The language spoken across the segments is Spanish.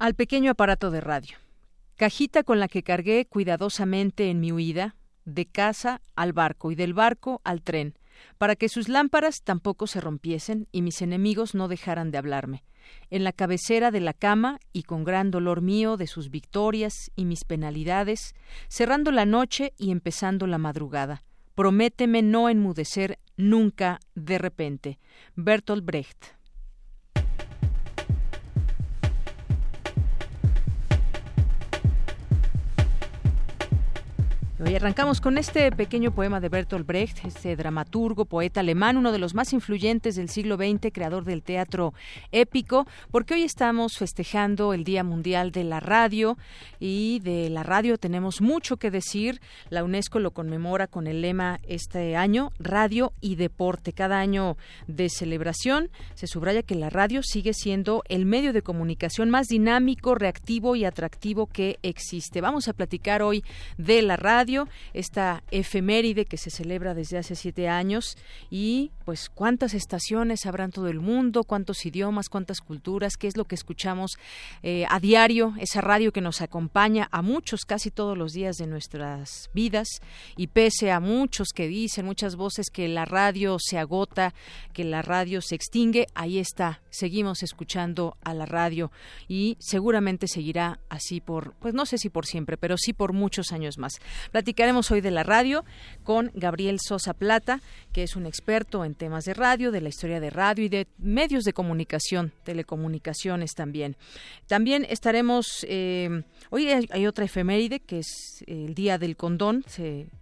Al pequeño aparato de radio, cajita con la que cargué cuidadosamente en mi huida, de casa al barco y del barco al tren, para que sus lámparas tampoco se rompiesen y mis enemigos no dejaran de hablarme. En la cabecera de la cama y con gran dolor mío de sus victorias y mis penalidades, cerrando la noche y empezando la madrugada. Prométeme no enmudecer nunca de repente. Bertolt Brecht. Hoy arrancamos con este pequeño poema de Bertolt Brecht, este dramaturgo, poeta alemán, uno de los más influyentes del siglo XX, creador del teatro épico, porque hoy estamos festejando el Día Mundial de la Radio y de la radio tenemos mucho que decir. La UNESCO lo conmemora con el lema este año, Radio y Deporte. Cada año de celebración se subraya que la radio sigue siendo el medio de comunicación más dinámico, reactivo y atractivo que existe. Vamos a platicar hoy de la radio esta efeméride que se celebra desde hace siete años y pues cuántas estaciones habrá en todo el mundo, cuántos idiomas, cuántas culturas, qué es lo que escuchamos eh, a diario, esa radio que nos acompaña a muchos casi todos los días de nuestras vidas y pese a muchos que dicen, muchas voces que la radio se agota, que la radio se extingue, ahí está, seguimos escuchando a la radio y seguramente seguirá así por, pues no sé si por siempre, pero sí por muchos años más. Platicaremos hoy de la radio con Gabriel Sosa Plata, que es un experto en temas de radio, de la historia de radio y de medios de comunicación, telecomunicaciones también. También estaremos, eh, hoy hay, otra efeméride que es el Día del Condón,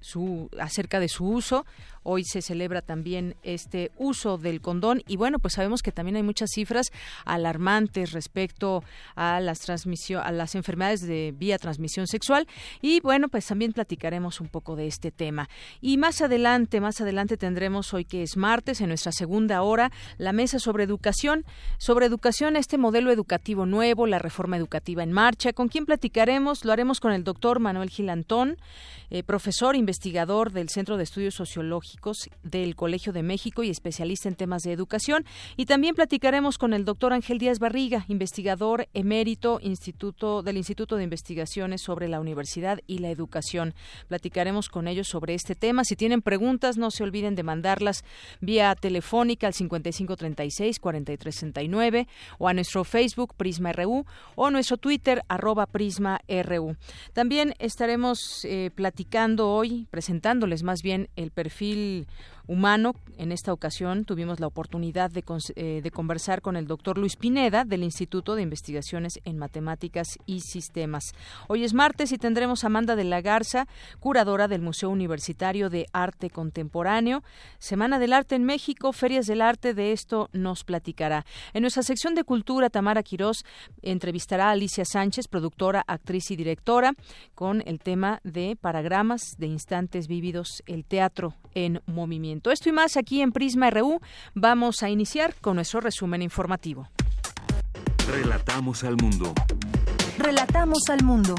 su, acerca de su uso. Hoy se celebra también este uso del condón y bueno, pues sabemos que también hay muchas cifras alarmantes respecto a las transmisión, a las enfermedades de vía transmisión sexual y bueno, pues también platicaremos un poco de este tema. Y más adelante, más adelante tendremos hoy que es martes en nuestra segunda hora la mesa sobre educación, sobre educación este modelo educativo nuevo, la reforma educativa en marcha. ¿Con quién platicaremos? Lo haremos con el doctor Manuel Gilantón, eh, profesor investigador del Centro de Estudios Sociológicos del Colegio de México y especialista en temas de educación. Y también platicaremos con el doctor Ángel Díaz Barriga, investigador emérito Instituto, del Instituto de Investigaciones sobre la Universidad y la Educación. Platicaremos con ellos sobre este tema. Si tienen preguntas, no se olviden de mandarlas vía telefónica al 5536-4369 o a nuestro Facebook Prisma RU o nuestro Twitter arroba Prisma. También estaremos eh, platicando hoy, presentándoles más bien el perfil el humano. En esta ocasión tuvimos la oportunidad de, eh, de, conversar con el doctor Luis Pineda del Instituto de Investigaciones en Matemáticas y Sistemas. Hoy es martes y tendremos a Amanda de la Garza, curadora del Museo Universitario de Arte Contemporáneo. Semana del Arte en México, Ferias del Arte, de esto nos platicará. En nuestra sección de Cultura, Tamara Quirós entrevistará a Alicia Sánchez, productora, actriz y directora, con el tema de Paragramas de Instantes Vívidos, el teatro en movimiento. Esto y más aquí en Prisma RU. Vamos a iniciar con nuestro resumen informativo. Relatamos al mundo. Relatamos al mundo.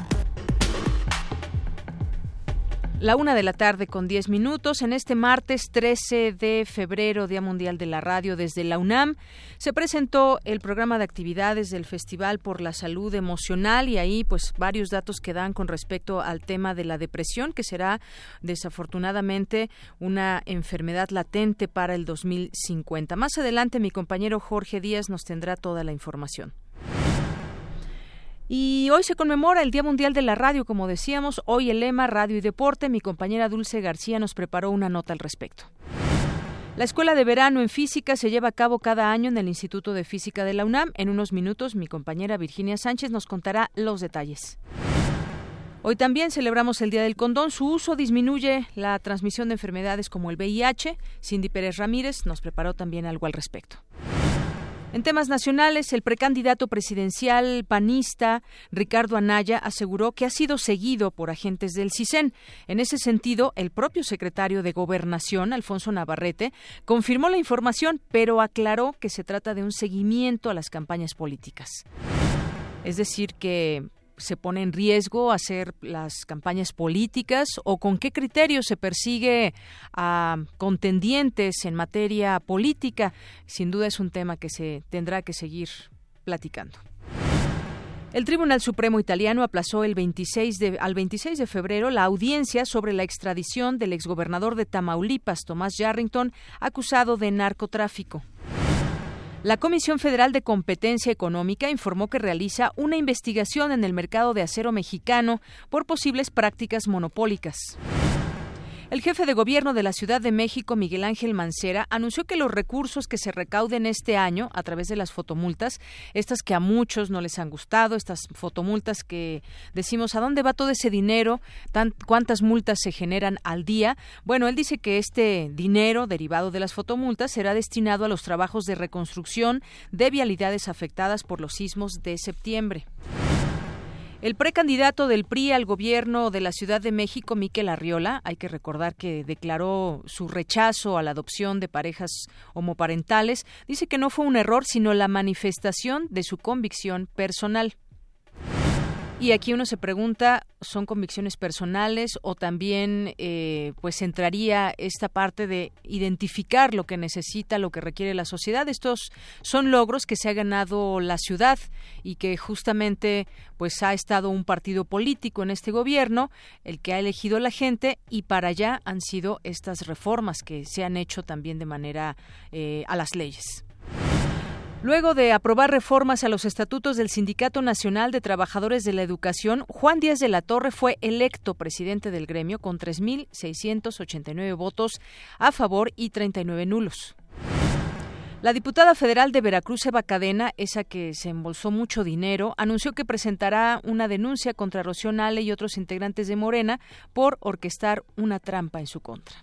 La una de la tarde con diez minutos. En este martes 13 de febrero, Día Mundial de la Radio, desde la UNAM, se presentó el programa de actividades del Festival por la Salud Emocional y ahí, pues, varios datos que dan con respecto al tema de la depresión, que será desafortunadamente una enfermedad latente para el 2050. Más adelante, mi compañero Jorge Díaz nos tendrá toda la información. Y hoy se conmemora el Día Mundial de la Radio, como decíamos, hoy el lema Radio y Deporte. Mi compañera Dulce García nos preparó una nota al respecto. La escuela de verano en física se lleva a cabo cada año en el Instituto de Física de la UNAM. En unos minutos mi compañera Virginia Sánchez nos contará los detalles. Hoy también celebramos el Día del Condón. Su uso disminuye la transmisión de enfermedades como el VIH. Cindy Pérez Ramírez nos preparó también algo al respecto. En temas nacionales, el precandidato presidencial panista Ricardo Anaya aseguró que ha sido seguido por agentes del CISEN. En ese sentido, el propio secretario de Gobernación, Alfonso Navarrete, confirmó la información, pero aclaró que se trata de un seguimiento a las campañas políticas. Es decir, que se pone en riesgo hacer las campañas políticas o con qué criterios se persigue a contendientes en materia política. Sin duda es un tema que se tendrá que seguir platicando. El Tribunal Supremo italiano aplazó el 26 de, al 26 de febrero la audiencia sobre la extradición del exgobernador de Tamaulipas, Tomás Yarrington, acusado de narcotráfico. La Comisión Federal de Competencia Económica informó que realiza una investigación en el mercado de acero mexicano por posibles prácticas monopólicas. El jefe de gobierno de la Ciudad de México, Miguel Ángel Mancera, anunció que los recursos que se recauden este año a través de las fotomultas, estas que a muchos no les han gustado, estas fotomultas que decimos, ¿a dónde va todo ese dinero? ¿Cuántas multas se generan al día? Bueno, él dice que este dinero derivado de las fotomultas será destinado a los trabajos de reconstrucción de vialidades afectadas por los sismos de septiembre. El precandidato del PRI al gobierno de la Ciudad de México, Miquel Arriola, hay que recordar que declaró su rechazo a la adopción de parejas homoparentales, dice que no fue un error, sino la manifestación de su convicción personal. Y aquí uno se pregunta, ¿son convicciones personales o también eh, pues entraría esta parte de identificar lo que necesita, lo que requiere la sociedad? Estos son logros que se ha ganado la ciudad y que justamente pues ha estado un partido político en este gobierno, el que ha elegido la gente y para allá han sido estas reformas que se han hecho también de manera eh, a las leyes. Luego de aprobar reformas a los estatutos del Sindicato Nacional de Trabajadores de la Educación, Juan Díaz de la Torre fue electo presidente del gremio con 3.689 votos a favor y 39 nulos. La diputada federal de Veracruz, Eva Cadena, esa que se embolsó mucho dinero, anunció que presentará una denuncia contra Rocío Nale y otros integrantes de Morena por orquestar una trampa en su contra.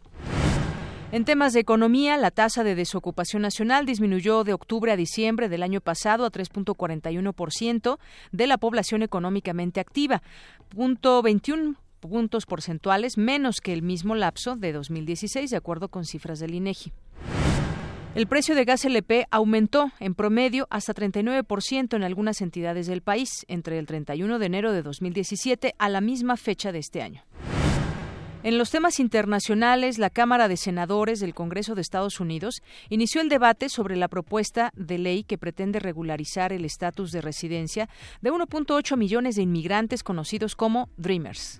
En temas de economía, la tasa de desocupación nacional disminuyó de octubre a diciembre del año pasado a 3.41% de la población económicamente activa, punto 21 puntos porcentuales menos que el mismo lapso de 2016, de acuerdo con cifras del INEGI. El precio de gas LP aumentó en promedio hasta 39% en algunas entidades del país entre el 31 de enero de 2017 a la misma fecha de este año. En los temas internacionales, la Cámara de Senadores del Congreso de Estados Unidos inició el debate sobre la propuesta de ley que pretende regularizar el estatus de residencia de 1.8 millones de inmigrantes conocidos como Dreamers.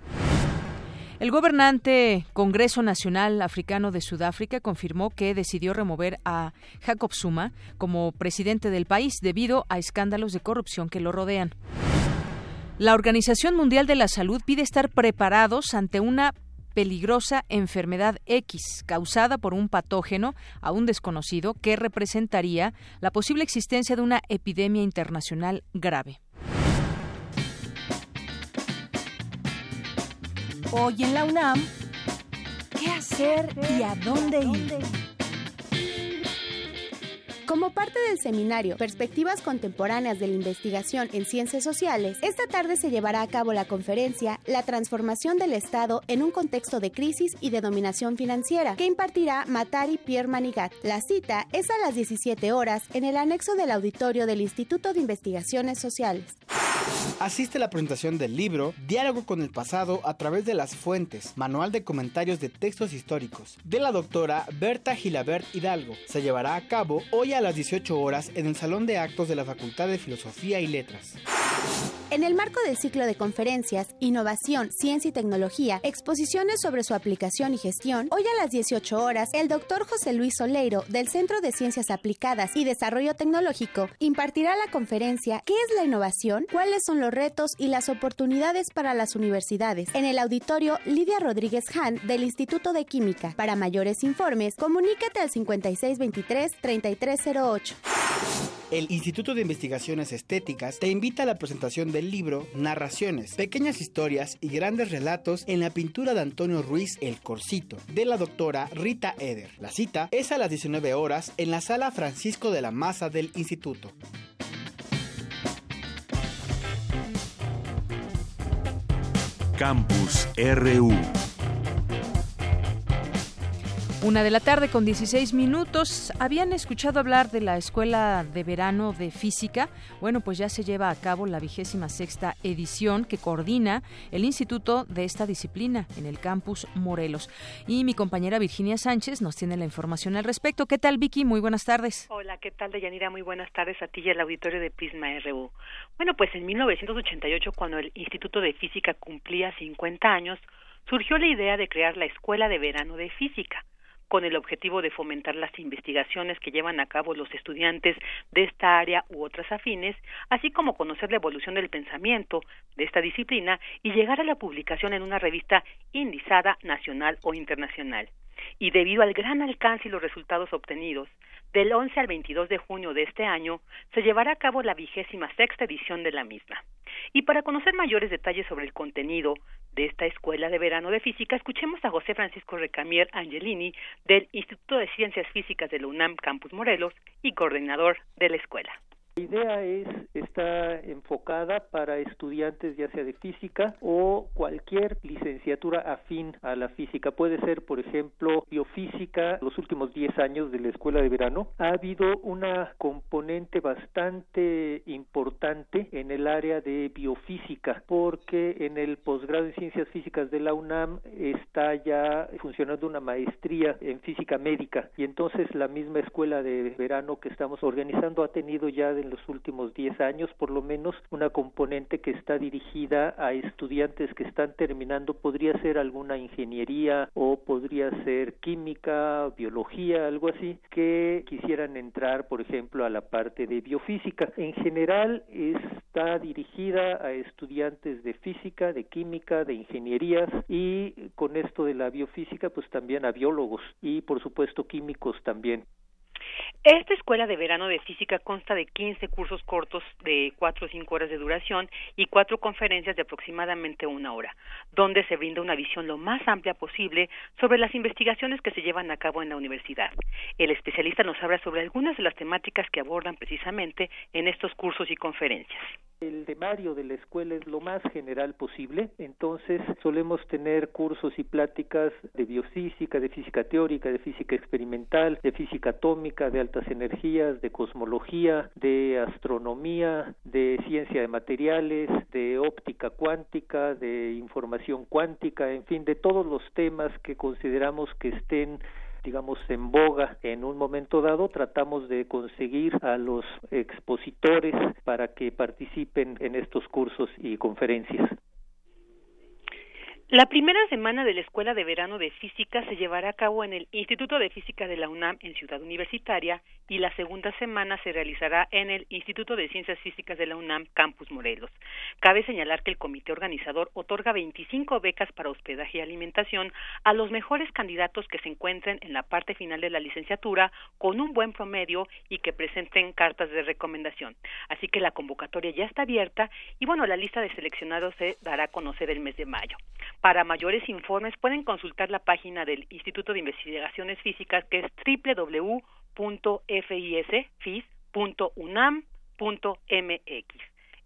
El gobernante Congreso Nacional Africano de Sudáfrica confirmó que decidió remover a Jacob Zuma como presidente del país debido a escándalos de corrupción que lo rodean. La Organización Mundial de la Salud pide estar preparados ante una peligrosa enfermedad X causada por un patógeno aún desconocido que representaría la posible existencia de una epidemia internacional grave. Hoy en la UNAM, ¿qué hacer y a dónde ir? Como parte del seminario Perspectivas Contemporáneas de la Investigación en Ciencias Sociales, esta tarde se llevará a cabo la conferencia La transformación del Estado en un contexto de crisis y de dominación financiera, que impartirá Matari Pierre Manigat. La cita es a las 17 horas en el anexo del auditorio del Instituto de Investigaciones Sociales. Asiste a la presentación del libro Diálogo con el pasado a través de las fuentes, manual de comentarios de textos históricos, de la doctora Berta Gilabert Hidalgo. Se llevará a cabo hoy a las 18 horas en el Salón de Actos de la Facultad de Filosofía y Letras. En el marco del ciclo de conferencias Innovación, Ciencia y Tecnología, exposiciones sobre su aplicación y gestión, hoy a las 18 horas, el doctor José Luis Soleiro, del Centro de Ciencias Aplicadas y Desarrollo Tecnológico, impartirá la conferencia ¿Qué es la innovación? ¿Cuáles son los retos y las oportunidades para las universidades? En el auditorio Lidia Rodríguez Han, del Instituto de Química. Para mayores informes, comunícate al 5623-3308. el Instituto de Investigaciones Estéticas te invita a la presentación del libro Narraciones, pequeñas historias y grandes relatos en la pintura de Antonio Ruiz El Corcito, de la doctora Rita Eder. La cita es a las 19 horas en la sala Francisco de la Maza del Instituto. Campus RU. Una de la tarde con 16 minutos. ¿Habían escuchado hablar de la Escuela de Verano de Física? Bueno, pues ya se lleva a cabo la vigésima sexta edición que coordina el Instituto de esta disciplina en el campus Morelos. Y mi compañera Virginia Sánchez nos tiene la información al respecto. ¿Qué tal, Vicky? Muy buenas tardes. Hola, ¿qué tal, Deyanira? Muy buenas tardes a ti y al auditorio de Prisma RU. Bueno, pues en 1988, cuando el Instituto de Física cumplía 50 años, surgió la idea de crear la Escuela de Verano de Física con el objetivo de fomentar las investigaciones que llevan a cabo los estudiantes de esta área u otras afines, así como conocer la evolución del pensamiento de esta disciplina y llegar a la publicación en una revista indizada nacional o internacional. Y debido al gran alcance y los resultados obtenidos, del 11 al 22 de junio de este año se llevará a cabo la vigésima sexta edición de la misma. Y para conocer mayores detalles sobre el contenido de esta Escuela de Verano de Física, escuchemos a José Francisco Recamier Angelini del Instituto de Ciencias Físicas de la UNAM Campus Morelos y coordinador de la escuela. La idea es está enfocada para estudiantes ya sea de física o cualquier licenciatura afín a la física. Puede ser, por ejemplo, biofísica. Los últimos 10 años de la escuela de verano ha habido una componente bastante importante en el área de biofísica porque en el posgrado en ciencias físicas de la UNAM está ya funcionando una maestría en física médica y entonces la misma escuela de verano que estamos organizando ha tenido ya de en los últimos 10 años, por lo menos una componente que está dirigida a estudiantes que están terminando, podría ser alguna ingeniería o podría ser química, biología, algo así, que quisieran entrar, por ejemplo, a la parte de biofísica. En general está dirigida a estudiantes de física, de química, de ingenierías y con esto de la biofísica, pues también a biólogos y, por supuesto, químicos también. Esta escuela de verano de física consta de 15 cursos cortos de 4 o 5 horas de duración y cuatro conferencias de aproximadamente una hora, donde se brinda una visión lo más amplia posible sobre las investigaciones que se llevan a cabo en la universidad. El especialista nos habla sobre algunas de las temáticas que abordan precisamente en estos cursos y conferencias. El temario de la escuela es lo más general posible, entonces solemos tener cursos y pláticas de biofísica, de física teórica, de física experimental, de física atómica, de altas energías, de cosmología, de astronomía, de ciencia de materiales, de óptica cuántica, de información cuántica, en fin, de todos los temas que consideramos que estén digamos, en boga en un momento dado, tratamos de conseguir a los expositores para que participen en estos cursos y conferencias. La primera semana de la Escuela de Verano de Física se llevará a cabo en el Instituto de Física de la UNAM en Ciudad Universitaria y la segunda semana se realizará en el Instituto de Ciencias Físicas de la UNAM Campus Morelos. Cabe señalar que el comité organizador otorga 25 becas para hospedaje y alimentación a los mejores candidatos que se encuentren en la parte final de la licenciatura con un buen promedio y que presenten cartas de recomendación. Así que la convocatoria ya está abierta y bueno, la lista de seleccionados se dará a conocer el mes de mayo. Para mayores informes pueden consultar la página del Instituto de Investigaciones Físicas que es www.fisfis.unam.mx.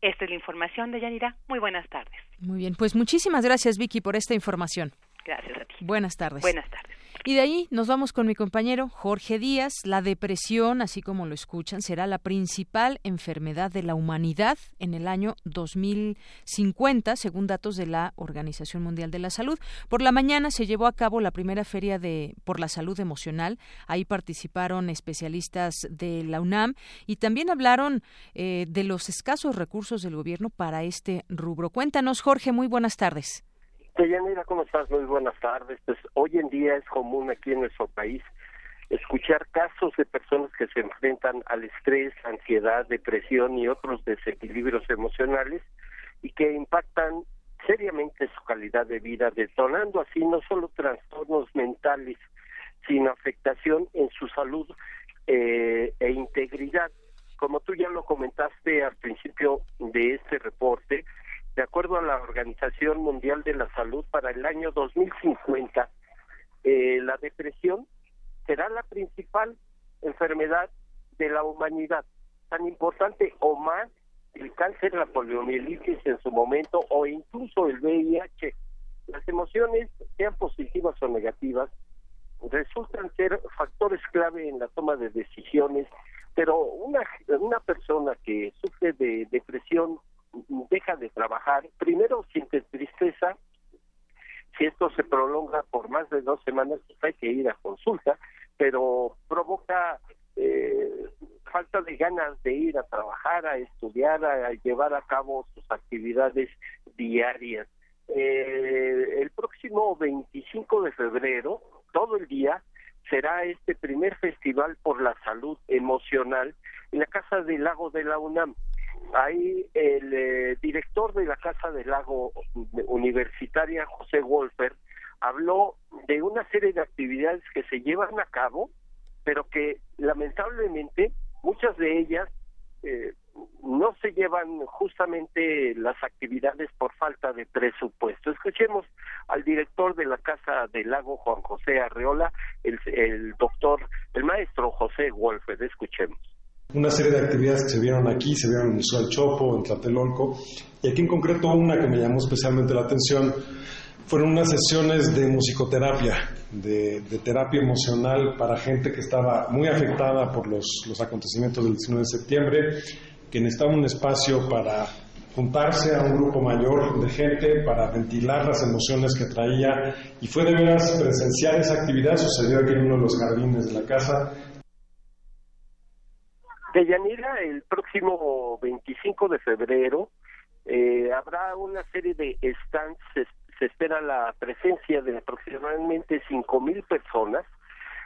Esta es la información de Yanira. Muy buenas tardes. Muy bien, pues muchísimas gracias Vicky por esta información. Gracias a ti. Buenas tardes. Buenas tardes. Y de ahí nos vamos con mi compañero Jorge Díaz. La depresión, así como lo escuchan, será la principal enfermedad de la humanidad en el año 2050, según datos de la Organización Mundial de la Salud. Por la mañana se llevó a cabo la primera feria de por la salud emocional. Ahí participaron especialistas de la UNAM y también hablaron eh, de los escasos recursos del gobierno para este rubro. Cuéntanos, Jorge. Muy buenas tardes. Este, Deyanira, ¿cómo estás? Muy buenas tardes. Pues hoy en día es común aquí en nuestro país escuchar casos de personas que se enfrentan al estrés, ansiedad, depresión y otros desequilibrios emocionales y que impactan seriamente su calidad de vida, detonando así no solo trastornos mentales, sino afectación en su salud eh, e integridad. Como tú ya lo comentaste al principio de este reporte, Mundial de la Salud para el año 2050, eh, la depresión será la principal enfermedad de la humanidad, tan importante o más el cáncer, la poliomielitis en su momento o incluso el VIH. Las emociones, sean positivas o negativas, resultan ser factores clave en la toma de decisiones, pero una, una persona que sufre de depresión deja de trabajar, primero siente tristeza, si esto se prolonga por más de dos semanas, pues hay que ir a consulta, pero provoca eh, falta de ganas de ir a trabajar, a estudiar, a, llevar a cabo sus actividades diarias. Eh, el próximo 25 de febrero, todo el día, será este primer festival por la salud emocional en la Casa del Lago de la UNAM. Ahí el eh, director de la Casa del Lago Universitaria, José Wolfer, habló de una serie de actividades que se llevan a cabo, pero que lamentablemente muchas de ellas eh, no se llevan justamente las actividades por falta de presupuesto. Escuchemos al director de la Casa del Lago, Juan José Arreola, el, el doctor, el maestro José Wolfer. Escuchemos una serie de actividades que se vieron aquí, se vieron en el Chopo, en Tlatelolco, y aquí en concreto una que me llamó especialmente la atención fueron unas sesiones de musicoterapia, de, terapia emocional para gente que estaba muy afectada por los, los acontecimientos del 19 de septiembre, que necesitaba un espacio para juntarse a un grupo mayor de gente para ventilar las emociones que traía y fue de veras presenciar esa actividad, sucedió aquí en uno de los jardines de la casa Deyanira, el próximo 25 de febrero eh, habrá una serie de stands, se, espera la presencia de aproximadamente 5.000 personas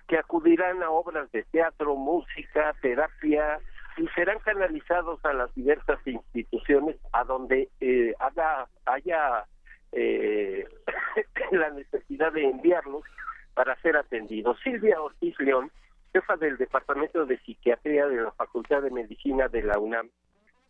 que acudirán a obras de teatro, música, terapia y serán canalizados a las diversas instituciones a donde eh, haga, haya eh, la necesidad de enviarlos para ser atendidos. Silvia Ortiz León jefa del Departamento de Psiquiatría de la Facultad de Medicina de la UNAM,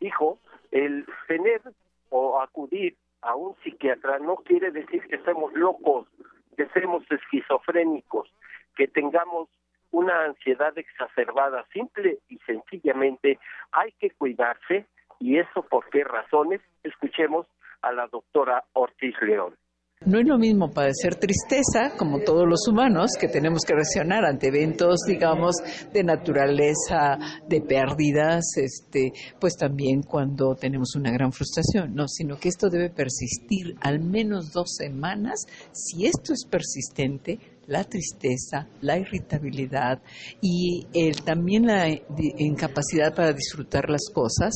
dijo, el tener o acudir a un psiquiatra no quiere decir que seamos locos, que seamos esquizofrénicos, que tengamos una ansiedad exacerbada, simple y sencillamente hay que cuidarse y eso por qué razones, escuchemos a la doctora Ortiz León. No es lo mismo padecer tristeza, como todos los humanos, que tenemos que reaccionar ante eventos, digamos, de naturaleza, de pérdidas, este, pues también cuando tenemos una gran frustración, no, sino que esto debe persistir al menos dos semanas. Si esto es persistente, la tristeza, la irritabilidad y el, también la incapacidad para disfrutar las cosas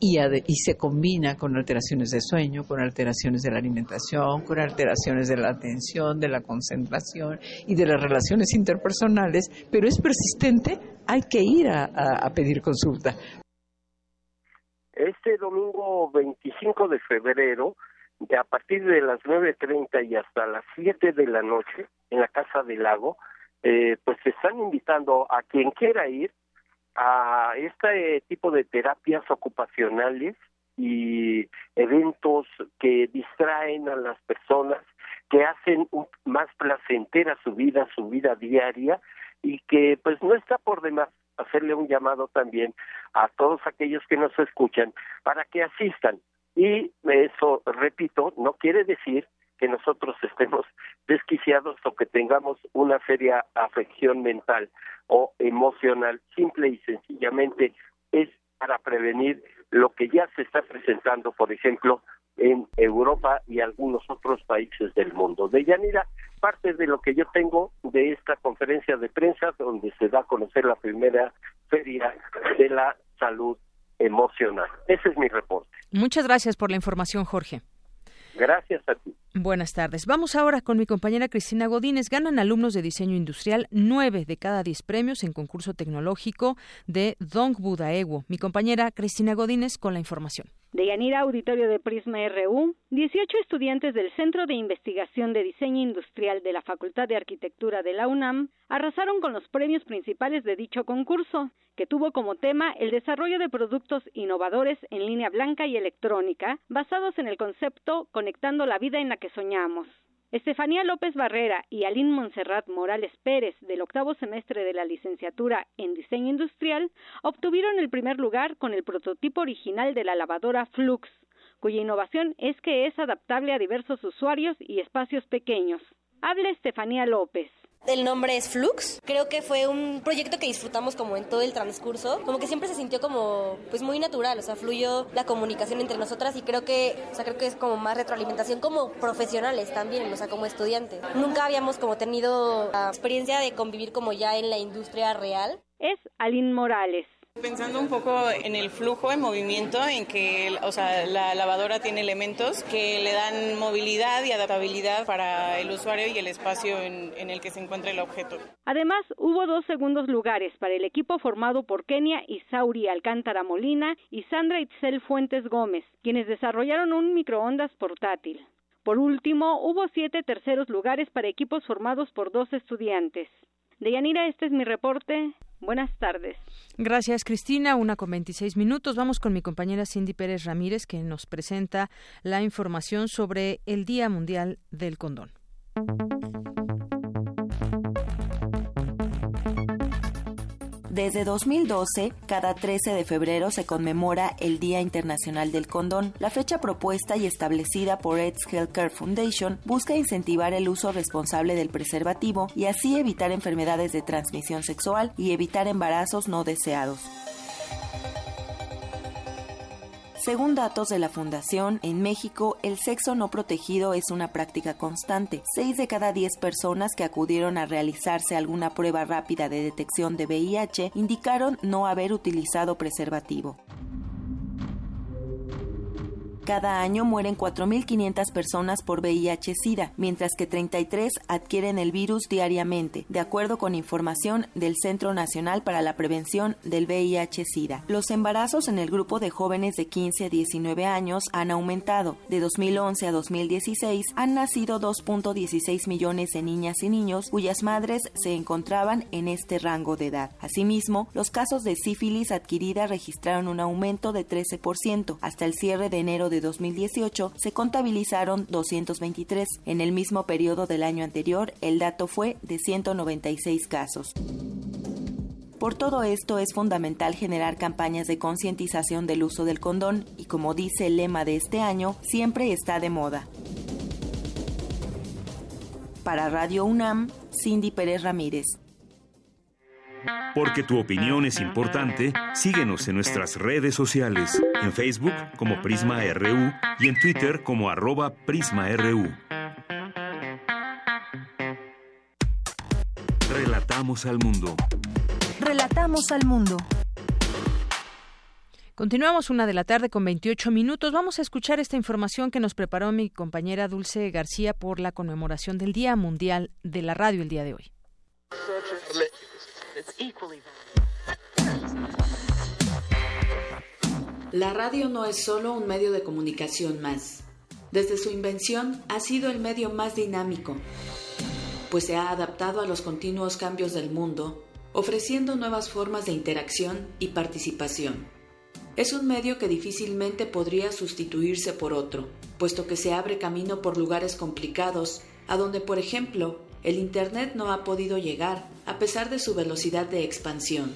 y, y se combina con alteraciones de sueño, con alteraciones de la alimentación, con alteraciones de la atención, de la concentración y de las relaciones interpersonales, pero es persistente, hay que ir a, a pedir consulta. Este domingo 25 de febrero a partir de las 9.30 y hasta las 7 de la noche en la Casa del Lago, eh, pues se están invitando a quien quiera ir a este tipo de terapias ocupacionales y eventos que distraen a las personas, que hacen más placentera su vida, su vida diaria y que pues no está por demás hacerle un llamado también a todos aquellos que nos escuchan para que asistan y eso, repito, no quiere decir que nosotros estemos desquiciados o que tengamos una seria afección mental o emocional. Simple y sencillamente es para prevenir lo que ya se está presentando, por ejemplo, en Europa y algunos otros países del mundo. De Yanira, parte de lo que yo tengo de esta conferencia de prensa donde se da a conocer la primera feria de la salud emocional. Ese es mi reporte. Muchas gracias por la información, Jorge. Gracias a ti. Buenas tardes. Vamos ahora con mi compañera Cristina Godínez. Ganan alumnos de diseño industrial nueve de cada diez premios en concurso tecnológico de Dong Budaewo. Mi compañera Cristina Godínez con la información. De Yanira Auditorio de Prisma RU, 18 estudiantes del Centro de Investigación de Diseño Industrial de la Facultad de Arquitectura de la UNAM arrasaron con los premios principales de dicho concurso, que tuvo como tema el desarrollo de productos innovadores en línea blanca y electrónica, basados en el concepto Conectando la vida en la que soñamos. Estefanía López Barrera y Aline Monserrat Morales Pérez, del octavo semestre de la licenciatura en Diseño Industrial, obtuvieron el primer lugar con el prototipo original de la lavadora Flux, cuya innovación es que es adaptable a diversos usuarios y espacios pequeños. Habla Estefanía López. El nombre es Flux. Creo que fue un proyecto que disfrutamos como en todo el transcurso. Como que siempre se sintió como pues muy natural, o sea, fluyó la comunicación entre nosotras y creo que, o sea, creo que es como más retroalimentación como profesionales también, o sea, como estudiantes. Nunca habíamos como tenido la experiencia de convivir como ya en la industria real. Es Aline Morales. Pensando un poco en el flujo, en movimiento, en que o sea, la lavadora tiene elementos que le dan movilidad y adaptabilidad para el usuario y el espacio en, el que se encuentra el objeto. Además, hubo dos segundos lugares para el equipo formado por Kenia Isauri Alcántara Molina y Sandra Itzel Fuentes Gómez, quienes desarrollaron un microondas portátil. Por último, hubo siete terceros lugares para equipos formados por dos estudiantes. Deyanira, este es mi reporte. Buenas tardes. Gracias, Cristina. Una con 26 minutos. Vamos con mi compañera Cindy Pérez Ramírez, que nos presenta la información sobre el Día Mundial del Condón. Desde 2012, cada 13 de febrero se conmemora el Día Internacional del Condón. La fecha propuesta y establecida por Ed's Healthcare Foundation busca incentivar el uso responsable del preservativo y así evitar enfermedades de transmisión sexual y evitar embarazos no deseados. Según datos de la Fundación, en México el sexo no protegido es una práctica constante. Seis de cada diez personas que acudieron a realizarse alguna prueba rápida de detección de VIH indicaron no haber utilizado preservativo. Cada año mueren 4.500 personas por VIH-Sida, mientras que 33 adquieren el virus diariamente, de acuerdo con información del Centro Nacional para la Prevención del VIH-Sida. Los embarazos en el grupo de jóvenes de 15 a 19 años han aumentado. De 2011 a 2016 han nacido 2.16 millones de niñas y niños cuyas madres se encontraban en este rango de edad. Asimismo, los casos de sífilis adquirida registraron un aumento de 13% hasta el cierre de enero de 2018 se contabilizaron 223. En el mismo periodo del año anterior, el dato fue de 196 casos. Por todo esto es fundamental generar campañas de concientización del uso del condón y como dice el lema de este año, siempre está de moda. Para Radio UNAM, Cindy Pérez Ramírez. Porque tu opinión es importante, síguenos en nuestras redes sociales, en Facebook como Prisma RU y en Twitter como arroba PrismaRU. Relatamos al mundo. Relatamos al mundo. Continuamos una de la tarde con 28 minutos. Vamos a escuchar esta información que nos preparó mi compañera Dulce García por la conmemoración del Día Mundial de la Radio el día de hoy. La radio no es solo un medio de comunicación más. Desde su invención ha sido el medio más dinámico, pues se ha adaptado a los continuos cambios del mundo, ofreciendo nuevas formas de interacción y participación. Es un medio que difícilmente podría sustituirse por otro, puesto que se abre camino por lugares complicados, a donde, por ejemplo, el Internet no ha podido llegar a pesar de su velocidad de expansión.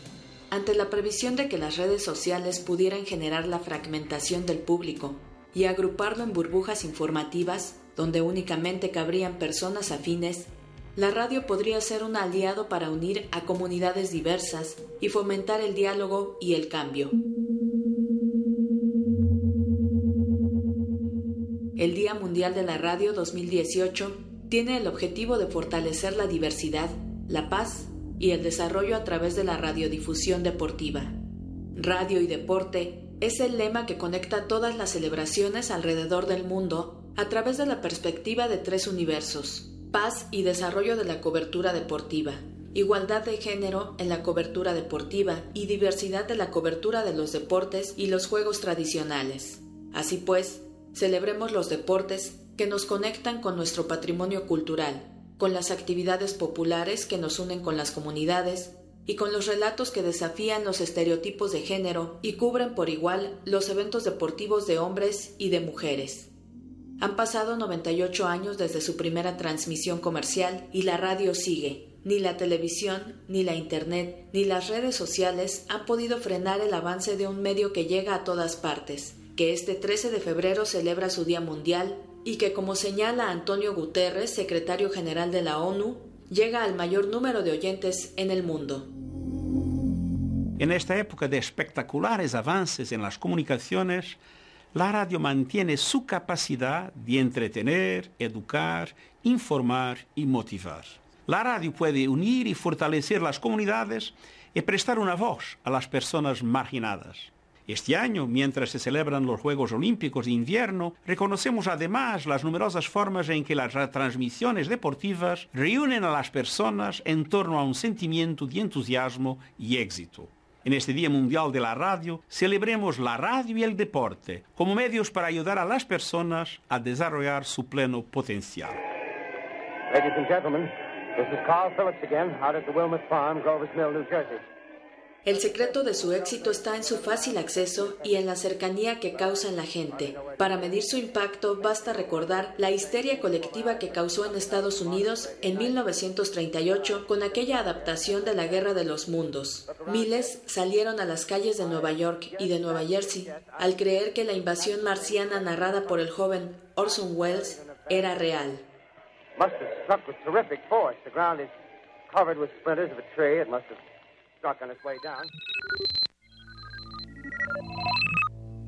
Ante la previsión de que las redes sociales pudieran generar la fragmentación del público y agruparlo en burbujas informativas donde únicamente cabrían personas afines, la radio podría ser un aliado para unir a comunidades diversas y fomentar el diálogo y el cambio. El Día Mundial de la Radio 2018 tiene el objetivo de fortalecer la diversidad, la paz y el desarrollo a través de la radiodifusión deportiva. Radio y deporte es el lema que conecta todas las celebraciones alrededor del mundo a través de la perspectiva de tres universos, paz y desarrollo de la cobertura deportiva, igualdad de género en la cobertura deportiva y diversidad de la cobertura de los deportes y los juegos tradicionales. Así pues, celebremos los deportes que nos conectan con nuestro patrimonio cultural, con las actividades populares que nos unen con las comunidades y con los relatos que desafían los estereotipos de género y cubren por igual los eventos deportivos de hombres y de mujeres. Han pasado 98 años desde su primera transmisión comercial y la radio sigue. Ni la televisión, ni la Internet, ni las redes sociales han podido frenar el avance de un medio que llega a todas partes que este 13 de febrero celebra su Día Mundial y que, como señala Antonio Guterres, secretario general de la ONU, llega al mayor número de oyentes en el mundo. En esta época de espectaculares avances en las comunicaciones, la radio mantiene su capacidad de entretener, educar, informar y motivar. La radio puede unir y fortalecer las comunidades y prestar una voz a las personas marginadas. Este año, mientras se celebran los Juegos Olímpicos de Invierno, reconocemos además las numerosas formas en que las transmisiones deportivas reúnen a las personas en torno a un sentimiento de entusiasmo y éxito. En este Día Mundial de la Radio, celebremos la radio y el deporte como medios para ayudar a las personas a desarrollar su pleno potencial. Ladies and gentlemen, this is Carl Phillips again, out at the Wilmot Farm, Grover's Mill, New Jersey. El secreto de su éxito está en su fácil acceso y en la cercanía que causa en la gente. Para medir su impacto basta recordar la histeria colectiva que causó en Estados Unidos en 1938 con aquella adaptación de la Guerra de los Mundos. Miles salieron a las calles de Nueva York y de Nueva Jersey al creer que la invasión marciana narrada por el joven Orson Welles era real.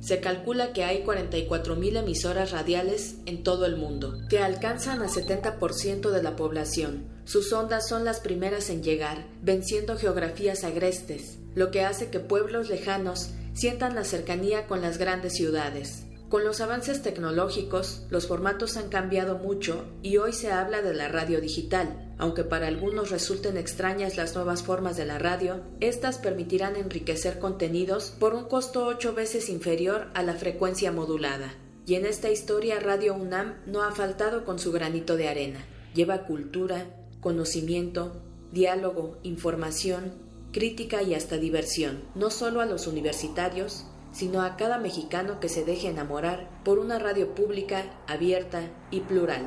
Se calcula que hay 44.000 emisoras radiales en todo el mundo, que alcanzan al 70% de la población. Sus ondas son las primeras en llegar, venciendo geografías agrestes, lo que hace que pueblos lejanos sientan la cercanía con las grandes ciudades. Con los avances tecnológicos, los formatos han cambiado mucho y hoy se habla de la radio digital. Aunque para algunos resulten extrañas las nuevas formas de la radio, estas permitirán enriquecer contenidos por un costo ocho veces inferior a la frecuencia modulada. Y en esta historia Radio UNAM no ha faltado con su granito de arena. Lleva cultura, conocimiento, diálogo, información, crítica y hasta diversión, no solo a los universitarios, sino a cada mexicano que se deje enamorar por una radio pública, abierta y plural.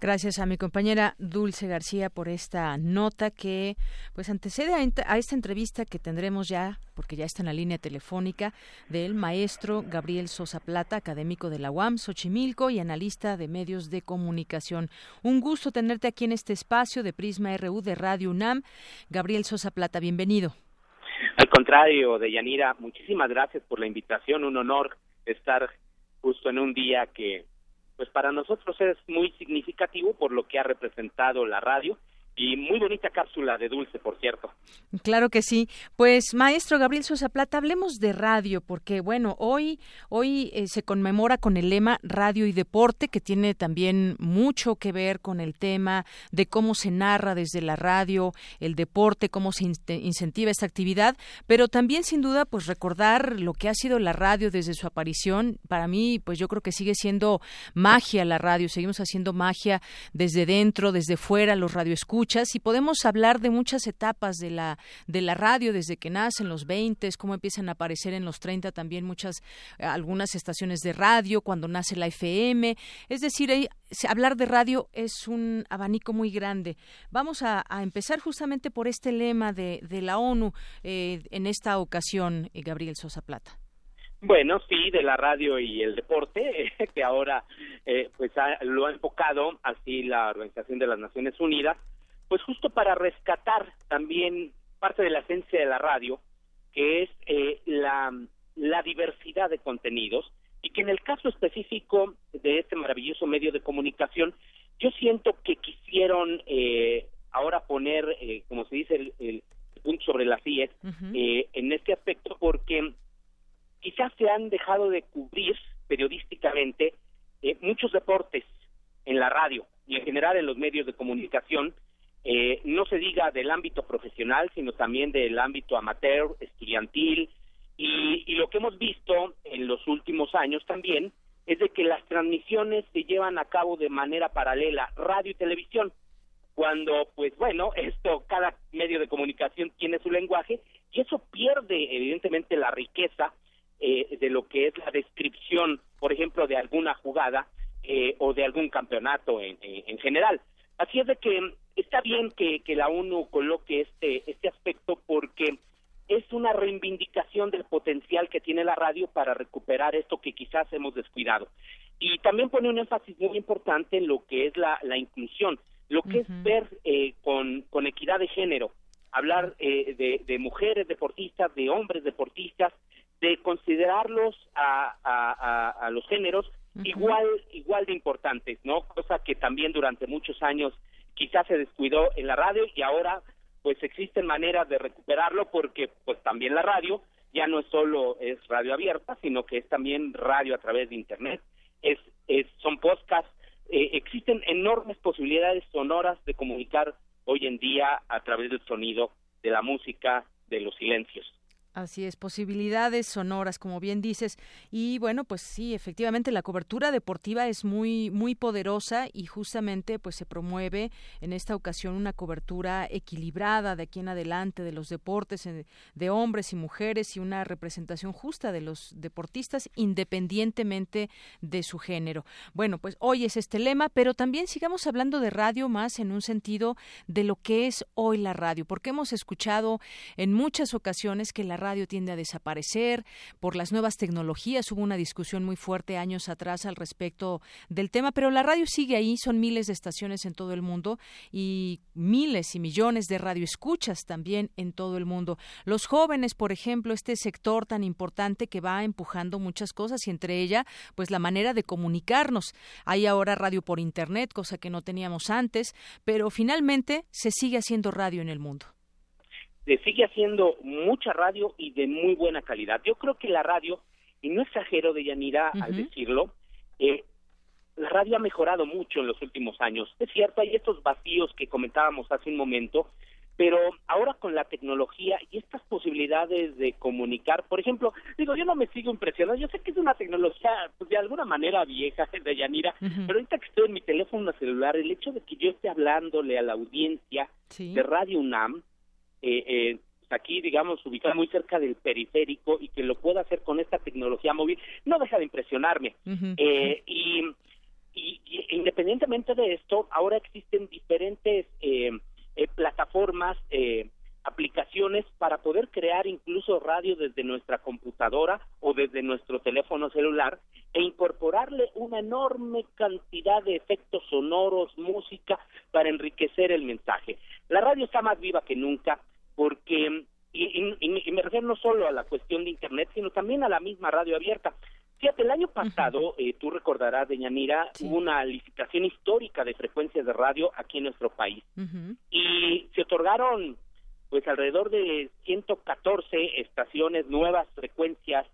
Gracias a mi compañera Dulce García por esta nota que pues antecede a, esta entrevista que tendremos ya, porque ya está en la línea telefónica, del maestro Gabriel Sosa Plata, académico de la UAM, Xochimilco y analista de medios de comunicación. Un gusto tenerte aquí en este espacio de Prisma RU de Radio UNAM. Gabriel Sosa Plata, bienvenido. Al contrario, Deyanira, muchísimas gracias por la invitación, un honor estar justo en un día que pues para nosotros es muy significativo por lo que ha representado la radio y muy bonita cápsula de dulce, por cierto. Claro que sí. Pues maestro Gabriel Sosa Plata, hablemos de radio, porque bueno, hoy, hoy eh, se conmemora con el lema Radio y Deporte, que tiene también mucho que ver con el tema de cómo se narra desde la radio el deporte, cómo se incentiva esta actividad, pero también sin duda pues recordar lo que ha sido la radio desde su aparición. Para mí, pues yo creo que sigue siendo magia la radio, seguimos haciendo magia desde dentro, desde fuera, los radioescuchas y podemos hablar de muchas etapas de la, de la radio, desde que nace en los 20, cómo empiezan a aparecer en los 30 también muchas, eh, algunas estaciones de radio, cuando nace la FM. Es decir, hablar de radio es un abanico muy grande. Vamos a, empezar justamente por este lema de, de la ONU eh, en esta ocasión, eh, Gabriel Sosa Plata. Bueno, sí, de la radio y el deporte, que ahora pues lo ha enfocado así la Organización de las Naciones Unidas pues justo para rescatar también parte de la esencia de la radio, que es eh, la, la diversidad de contenidos, y que en el caso específico de este maravilloso medio de comunicación, yo siento que quisieron eh, ahora poner, eh, como se dice, el, punto sobre las IES en este aspecto, porque quizás se han dejado de cubrir periodísticamente muchos deportes en la radio y en general en los medios de comunicación eh, no se diga del ámbito profesional, sino también del ámbito amateur, estudiantil Y, y lo que hemos visto en los últimos años también es de que las transmisiones se llevan a cabo de manera paralela, radio y televisión, cuando, pues bueno, esto, cada medio de comunicación tiene su lenguaje y eso pierde evidentemente la riqueza eh, de lo que es la descripción, por ejemplo, de alguna jugada eh, o de algún campeonato en, en, general. Así es de que está bien que, que la ONU coloque este, este aspecto porque es una reivindicación del potencial que tiene la radio para recuperar esto que quizás hemos descuidado. Y también pone un énfasis muy importante en lo que es la, la inclusión, lo que es ver eh, con, con equidad de género, hablar eh, de, de, mujeres deportistas, de hombres deportistas, de considerarlos a, a, a, los géneros igual igual de importantes, ¿no? Cosa que también durante muchos años quizás se descuidó en la radio y ahora pues existen maneras de recuperarlo porque pues también la radio ya no es solo es radio abierta, sino que es también radio a través de internet, es, es son podcasts, eh, existen enormes posibilidades sonoras de comunicar hoy en día a través del sonido, de la música, de los silencios. Así es, posibilidades sonoras, como bien dices. Y bueno, pues sí, efectivamente la cobertura deportiva es muy, muy poderosa y justamente pues se promueve en esta ocasión una cobertura equilibrada de aquí en adelante de los deportes eh, de hombres y mujeres y una representación justa de los deportistas independientemente de su género. Bueno, pues hoy es este lema, pero también sigamos hablando de radio más en un sentido de lo que es hoy la radio, porque hemos escuchado en muchas ocasiones que la radio tiende a desaparecer por las nuevas tecnologías. Hubo una discusión muy fuerte años atrás al respecto del tema, pero la radio sigue ahí, son miles de estaciones en todo el mundo y miles y millones de radioescuchas también en todo el mundo. Los jóvenes, por ejemplo, este sector tan importante que va empujando muchas cosas y entre ella, pues la manera de comunicarnos. Hay ahora radio por internet, cosa que no teníamos antes, pero finalmente se sigue haciendo radio en el mundo se sigue haciendo mucha radio y de muy buena calidad. Yo creo que la radio, y no exagero de Yanira al decirlo, eh, la radio ha mejorado mucho en los últimos años. Es cierto, hay estos vacíos que comentábamos hace un momento, pero ahora con la tecnología y estas posibilidades de comunicar, por ejemplo, digo, yo no me sigo impresionando, yo sé que es una tecnología pues, de alguna manera vieja de Yanira, pero ahorita que estoy en mi teléfono celular, el hecho de que yo esté hablándole a la audiencia de Radio UNAM, eh, eh, aquí, digamos, ubicada muy cerca del periférico y que lo pueda hacer con esta tecnología móvil, no deja de impresionarme. eh, y, y, independientemente de esto, ahora existen diferentes eh, eh, plataformas, eh, aplicaciones para poder crear incluso radio desde nuestra computadora o desde nuestro teléfono celular e incorporarle una enorme cantidad de efectos sonoros, música, para enriquecer el mensaje. La radio está más viva que nunca, porque, y, y, me refiero no solo a la cuestión de Internet, sino también a la misma radio abierta. Fíjate, el año pasado, eh, tú recordarás, de Yanira, hubo una licitación histórica de frecuencias de radio aquí en nuestro país. Y se otorgaron, pues, alrededor de 114 estaciones, nuevas frecuencias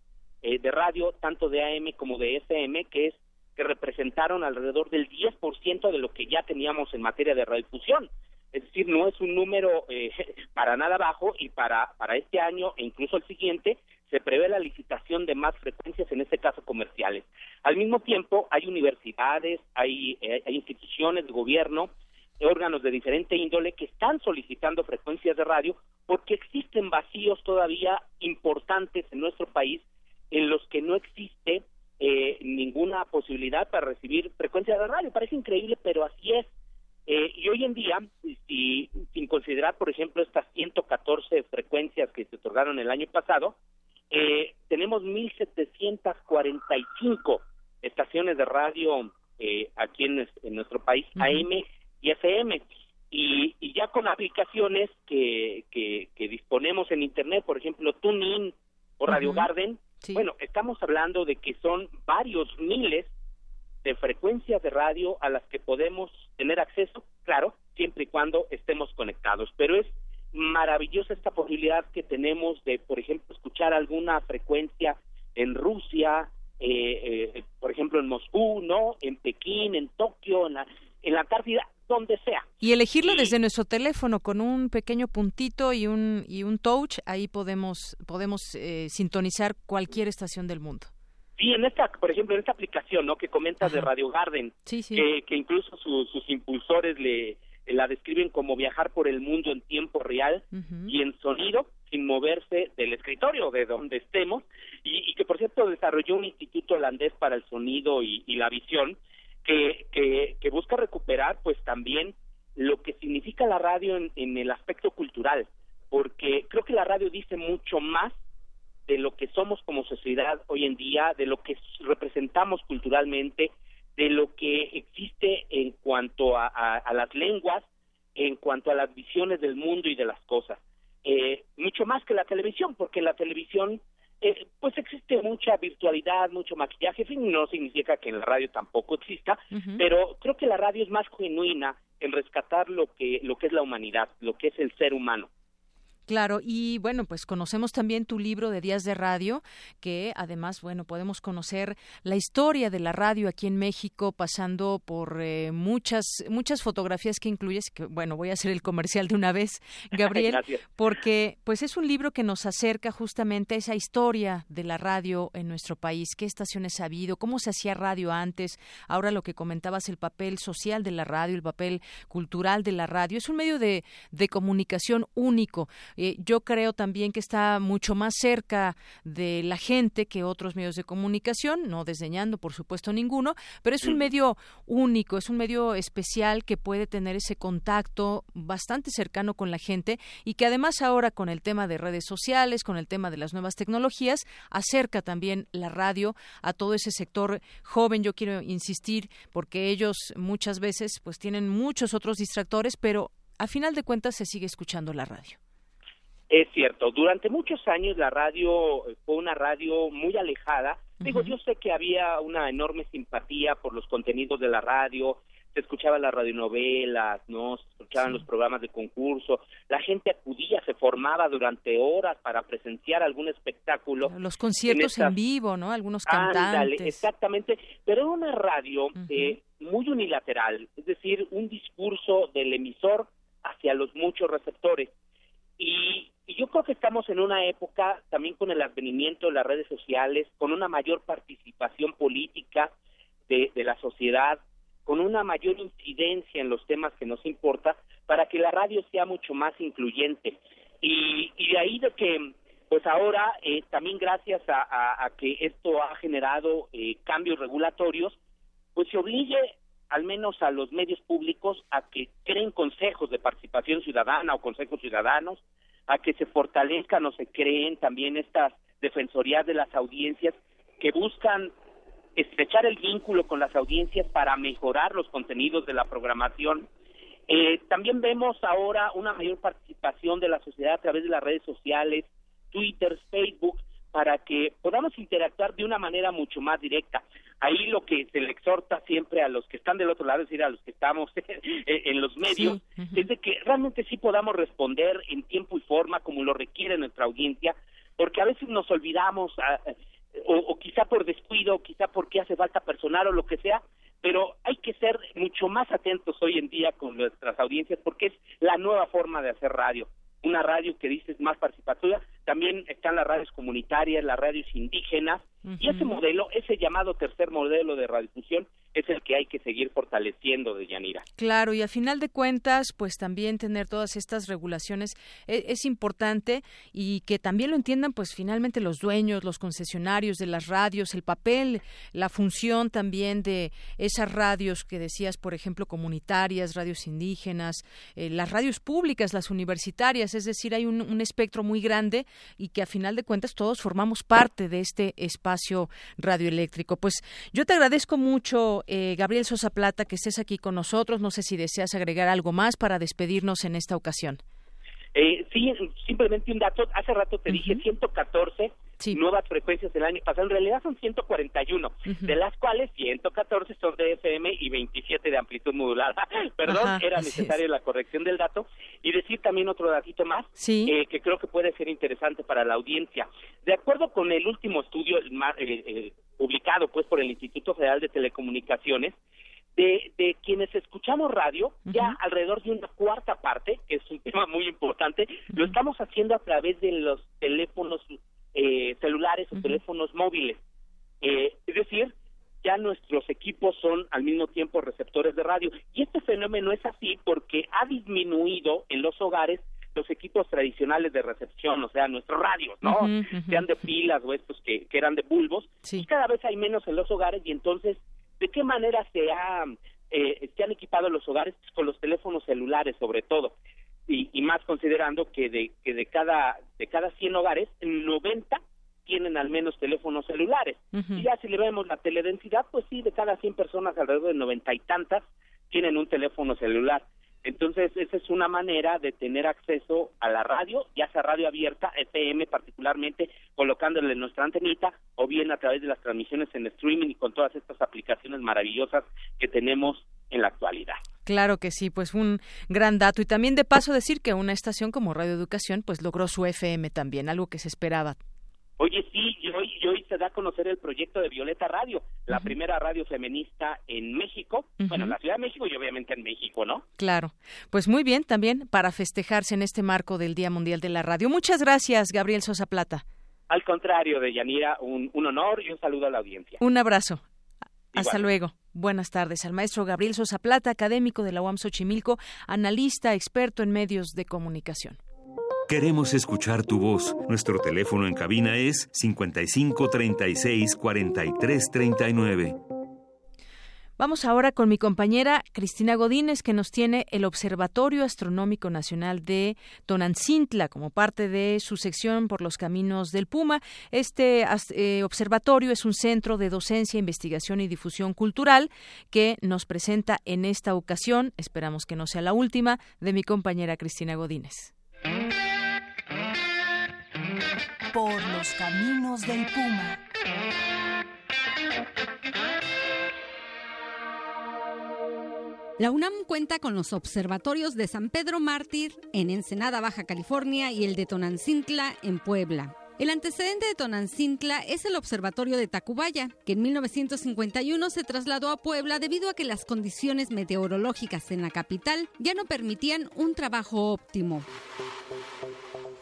eh, de radio, tanto de AM como de FM, que es que representaron alrededor del 10% de lo que ya teníamos en materia de radiodifusión es decir, no es un número eh, para nada bajo y para, para este año e incluso el siguiente se prevé la licitación de más frecuencias, en este caso comerciales. Al mismo tiempo, hay universidades, hay, eh, hay instituciones de gobierno, órganos de diferente índole que están solicitando frecuencias de radio porque existen vacíos todavía importantes en nuestro país en los que no existe eh, ninguna posibilidad para recibir frecuencias de radio. Parece increíble, pero así es. Eh, y hoy en día, si, sin considerar, por ejemplo, estas 114 frecuencias que se otorgaron el año pasado, eh, tenemos 1.745 estaciones de radio eh, aquí en, nuestro país, AM y FM. Y, y, ya con aplicaciones que, que, disponemos en Internet, por ejemplo, TuneIn o Radio Garden, bueno, estamos hablando de que son varios miles de frecuencias de radio a las que podemos tener acceso, claro, siempre y cuando estemos conectados. Pero es maravillosa esta posibilidad que tenemos de, por ejemplo, escuchar alguna frecuencia en Rusia, eh, eh, por ejemplo, en Moscú, ¿no? En Pekín, en Tokio, en la, en la Antártida, donde sea. Y elegirlo desde nuestro teléfono con un pequeño puntito y un, y un touch, ahí podemos, podemos eh, sintonizar cualquier estación del mundo. Sí, en esta, por ejemplo, en esta aplicación, ¿no? Que comentas de Radio Garden, Que, que, incluso sus impulsores le la describen como viajar por el mundo en tiempo real y en sonido, sin moverse del escritorio de donde estemos, y, que por cierto desarrolló un instituto holandés para el sonido y, la visión, que, que, busca recuperar pues también lo que significa la radio en, en el aspecto cultural, porque creo que la radio dice mucho más de lo que somos como sociedad hoy en día, de lo que representamos culturalmente, de lo que existe en cuanto a, las lenguas, en cuanto a las visiones del mundo y de las cosas. Eh, mucho más que la televisión, porque la televisión, eh, pues existe mucha virtualidad, mucho maquillaje, en fin, no significa que en la radio tampoco exista, pero creo que la radio es más genuina en rescatar lo que, lo que es la humanidad, lo que es el ser humano. Claro, y bueno, pues conocemos también tu libro de Días de Radio, que además, bueno, podemos conocer la historia de la radio aquí en México, pasando por eh, muchas muchas fotografías que incluyes, que bueno, voy a hacer el comercial de una vez, Gabriel, porque pues es un libro que nos acerca justamente a esa historia de la radio en nuestro país, qué estaciones ha habido, cómo se hacía radio antes, ahora lo que comentabas, el papel social de la radio, el papel cultural de la radio, es un medio de, de comunicación único eh, yo creo también que está mucho más cerca de la gente que otros medios de comunicación, no desdeñando por supuesto ninguno, pero es un medio único, es un medio especial que puede tener ese contacto bastante cercano con la gente y que además ahora con el tema de redes sociales, con el tema de las nuevas tecnologías, acerca también la radio a todo ese sector joven, yo quiero insistir, porque ellos muchas veces pues tienen muchos otros distractores, pero a final de cuentas se sigue escuchando la radio. Es cierto, durante muchos años la radio fue una radio muy alejada. Digo, yo sé que había una enorme simpatía por los contenidos de la radio, se escuchaban las radionovelas, ¿no? Se escuchaban los programas de concurso, la gente acudía, se formaba durante horas para presenciar algún espectáculo. Los conciertos en, vivo, ¿no? Algunos cantantes. exactamente, pero era una radio eh, muy unilateral, es decir, un discurso del emisor hacia los muchos receptores. Y, yo creo que estamos en una época también con el advenimiento de las redes sociales, con una mayor participación política de, la sociedad, con una mayor incidencia en los temas que nos importa, para que la radio sea mucho más incluyente. Y, de ahí de que, pues ahora, eh, también gracias a, que esto ha generado eh, cambios regulatorios, pues se obligue al menos a los medios públicos a que creen consejos de participación ciudadana o consejos ciudadanos, a que se fortalezcan o se creen también estas defensorías de las audiencias que buscan estrechar el vínculo con las audiencias para mejorar los contenidos de la programación. Eh, también vemos ahora una mayor participación de la sociedad a través de las redes sociales, Twitter, Facebook, para que podamos interactuar de una manera mucho más directa. Ahí lo que se le exhorta siempre a los que están del otro lado, es decir, a los que estamos en los medios, es de que realmente sí podamos responder en tiempo y forma como lo requiere nuestra audiencia, porque a veces nos olvidamos, ah, o, o quizá por descuido, quizá porque hace falta personal o lo que sea, pero hay que ser mucho más atentos hoy en día con nuestras audiencias porque es la nueva forma de hacer radio una radio que dices más participativa, también están las radios comunitarias, las radios indígenas, y ese modelo, ese llamado tercer modelo de radiodifusión, es el que hay que seguir fortaleciendo de Yanira. Claro, y a final de cuentas, pues también tener todas estas regulaciones es, es, importante y que también lo entiendan, pues finalmente los dueños, los concesionarios de las radios, el papel, la función también de esas radios que decías, por ejemplo, comunitarias, radios indígenas, eh, las radios públicas, las universitarias, es decir, hay un, un espectro muy grande y que a final de cuentas todos formamos parte de este espacio radioeléctrico. Pues yo te agradezco mucho eh, Gabriel Sosa Plata, que estés aquí con nosotros. No sé si deseas agregar algo más para despedirnos en esta ocasión. Eh, sí, simplemente un dato. Hace rato te dije 114 nuevas frecuencias del año pasado. En realidad son 141, de las cuales 114 son de FM y 27 de amplitud modulada. Perdón, era necesaria la corrección del dato. Y decir también otro datito más, eh, que creo que puede ser interesante para la audiencia. De acuerdo con el último estudio eh, eh, publicado pues por el Instituto Federal de Telecomunicaciones, de, de quienes escuchamos radio, ya alrededor de una cuarta parte, que es un tema muy importante, lo estamos haciendo a través de los teléfonos eh, celulares o teléfonos móviles. Eh, es decir, ya nuestros equipos son al mismo tiempo receptores de radio. Y este fenómeno es así porque ha disminuido en los hogares los equipos tradicionales de recepción, o sea, nuestros radios, ¿no? Sean de pilas o estos que, que eran de bulbos. Y cada vez hay menos en los hogares y entonces, ¿de qué manera se, ha, eh, se han equipado los hogares? Pues con los teléfonos celulares, sobre todo. Y, y más considerando que de, que de cada de cada 100 hogares, 90 tienen al menos teléfonos celulares. Y ya si le vemos la teledensidad, pues sí, de cada 100 personas, alrededor de noventa y tantas tienen un teléfono celular. Entonces, esa es una manera de tener acceso a la radio, ya sea radio abierta, FM particularmente, colocándole nuestra antenita, o bien a través de las transmisiones en streaming y con todas estas aplicaciones maravillosas que tenemos en la actualidad. Claro que sí, pues un gran dato. Y también de paso decir que una estación como Radio Educación, pues logró su FM también, algo que se esperaba Oye, sí, y hoy, hoy se da a conocer el proyecto de Violeta Radio, la primera radio feminista en México, bueno, en la Ciudad de México y obviamente en México, ¿no? Claro. Pues muy bien, también para festejarse en este marco del Día Mundial de la Radio. Muchas gracias, Gabriel Sosa Plata. Al contrario, de Yanira, un, un honor y un saludo a la audiencia. Un abrazo. Hasta luego. Buenas tardes al maestro Gabriel Sosa Plata, académico de la UAM Xochimilco, analista, experto en medios de comunicación. Queremos escuchar tu voz. Nuestro teléfono en cabina es 55 36 43 39. Vamos ahora con mi compañera Cristina Godínez, que nos tiene el Observatorio Astronómico Nacional de Tonancintla como parte de su sección por los caminos del Puma. Este eh, observatorio es un centro de docencia, investigación y difusión cultural que nos presenta en esta ocasión, esperamos que no sea la última, de mi compañera Cristina Godínez. Por los caminos del Puma. La UNAM cuenta con los observatorios de San Pedro Mártir en Ensenada, Baja California y el de Tonancintla en Puebla. El antecedente de Tonancintla es el Observatorio de Tacubaya, que en 1951 se trasladó a Puebla debido a que las condiciones meteorológicas en la capital ya no permitían un trabajo óptimo.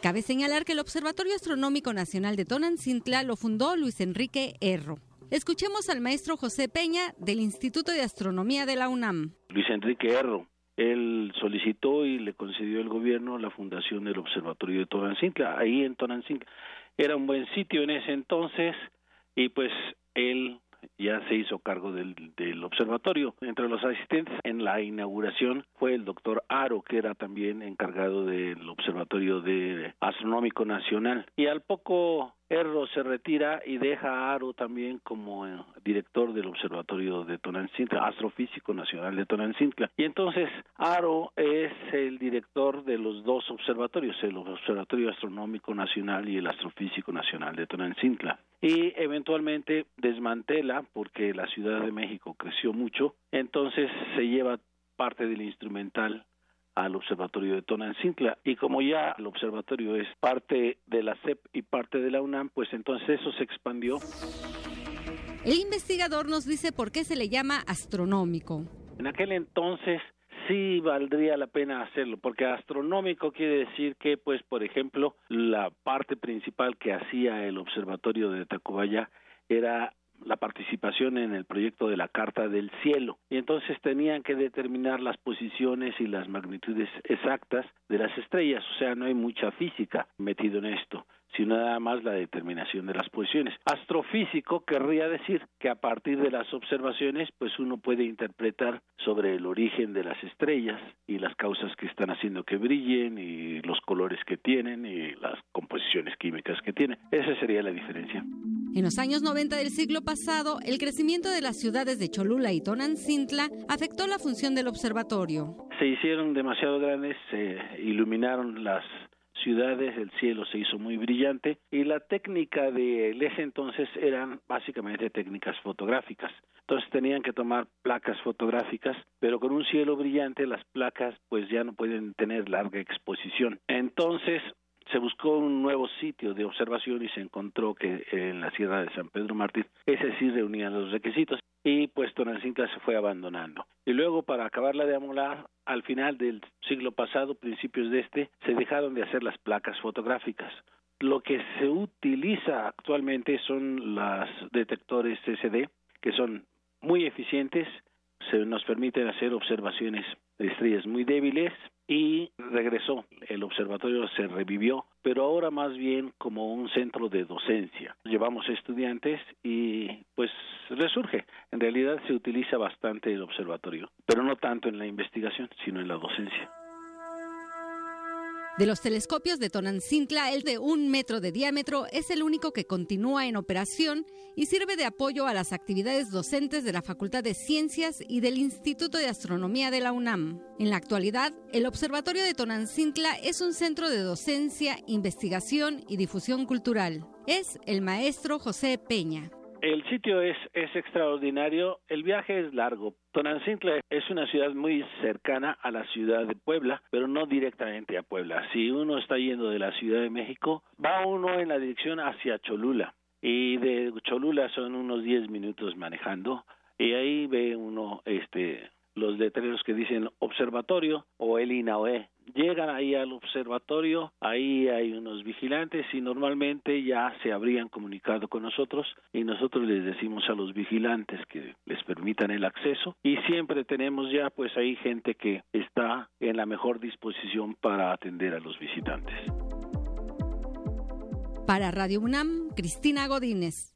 Cabe señalar que el Observatorio Astronómico Nacional de Tonancintla lo fundó Luis Enrique Erro. Escuchemos al maestro José Peña del Instituto de Astronomía de la UNAM. Luis Enrique Erro. Él solicitó y le concedió el gobierno la fundación del Observatorio de Tonancintla. Ahí en Tonancintla era un buen sitio en ese entonces y pues él ya se hizo cargo del, del, observatorio. Entre los asistentes en la inauguración fue el doctor Aro, que era también encargado del Observatorio de Astronómico Nacional. Y al poco Erro se retira y deja a Aro también como eh, director del Observatorio de Tonancintla, Astrofísico Nacional de Tonancintla. Y entonces Aro es el director de los dos observatorios, el Observatorio Astronómico Nacional y el Astrofísico Nacional de Tonancintla. Y eventualmente desmantela, porque la Ciudad de México creció mucho, entonces se lleva parte del instrumental al Observatorio de Tonancintla. Y como ya el observatorio es parte de la CEP y parte de la UNAM, pues entonces eso se expandió. El investigador nos dice por qué se le llama astronómico. En aquel entonces sí valdría la pena hacerlo, porque astronómico quiere decir que, pues, por ejemplo, la parte principal que hacía el observatorio de Tacubaya era la participación en el proyecto de la Carta del Cielo. Y entonces tenían que determinar las posiciones y las magnitudes exactas de las estrellas, o sea, no hay mucha física metido en esto sino nada más la determinación de las posiciones. Astrofísico querría decir que a partir de las observaciones, pues uno puede interpretar sobre el origen de las estrellas y las causas que están haciendo que brillen y los colores que tienen y las composiciones químicas que tienen. Esa sería la diferencia. En los años 90 del siglo pasado, el crecimiento de las ciudades de Cholula y Tonancintla afectó la función del observatorio. Se hicieron demasiado grandes, se iluminaron las ciudades el cielo se hizo muy brillante y la técnica de ese entonces eran básicamente técnicas fotográficas. Entonces tenían que tomar placas fotográficas, pero con un cielo brillante las placas pues ya no pueden tener larga exposición. Entonces se buscó un nuevo sitio de observación y se encontró que en la Sierra de San Pedro Mártir ese sí reunía los requisitos. y pues Tonancintla se fue abandonando. Y luego para acabarla de amolar, al final del siglo pasado, principios de este, se dejaron de hacer las placas fotográficas. Lo que se utiliza actualmente son los detectores SD, que son muy eficientes, se nos permiten hacer observaciones estrellas muy débiles y regresó. El observatorio se revivió, pero ahora más bien como un centro de docencia. Llevamos estudiantes y pues resurge. En realidad se utiliza bastante el observatorio, pero no tanto en la investigación, sino en la docencia. De los telescopios de Tonancintla, el de un metro de diámetro es el único que continúa en operación y sirve de apoyo a las actividades docentes de la Facultad de Ciencias y del Instituto de Astronomía de la UNAM. En la actualidad, el Observatorio de Tonancintla es un centro de docencia, investigación y difusión cultural. Es el maestro José Peña. El sitio es, es extraordinario, el viaje es largo. Tonancintla es una ciudad muy cercana a la ciudad de Puebla, pero no directamente a Puebla. Si uno está yendo de la Ciudad de México, va uno en la dirección hacia Cholula y de Cholula son unos 10 minutos manejando y ahí ve uno este los letreros que dicen observatorio o el INAOE. Llegan ahí al observatorio, ahí hay unos vigilantes y normalmente ya se habrían comunicado con nosotros y nosotros les decimos a los vigilantes que les permitan el acceso y siempre tenemos ya pues ahí gente que está en la mejor disposición para atender a los visitantes. Para Radio UNAM, Cristina Godínez.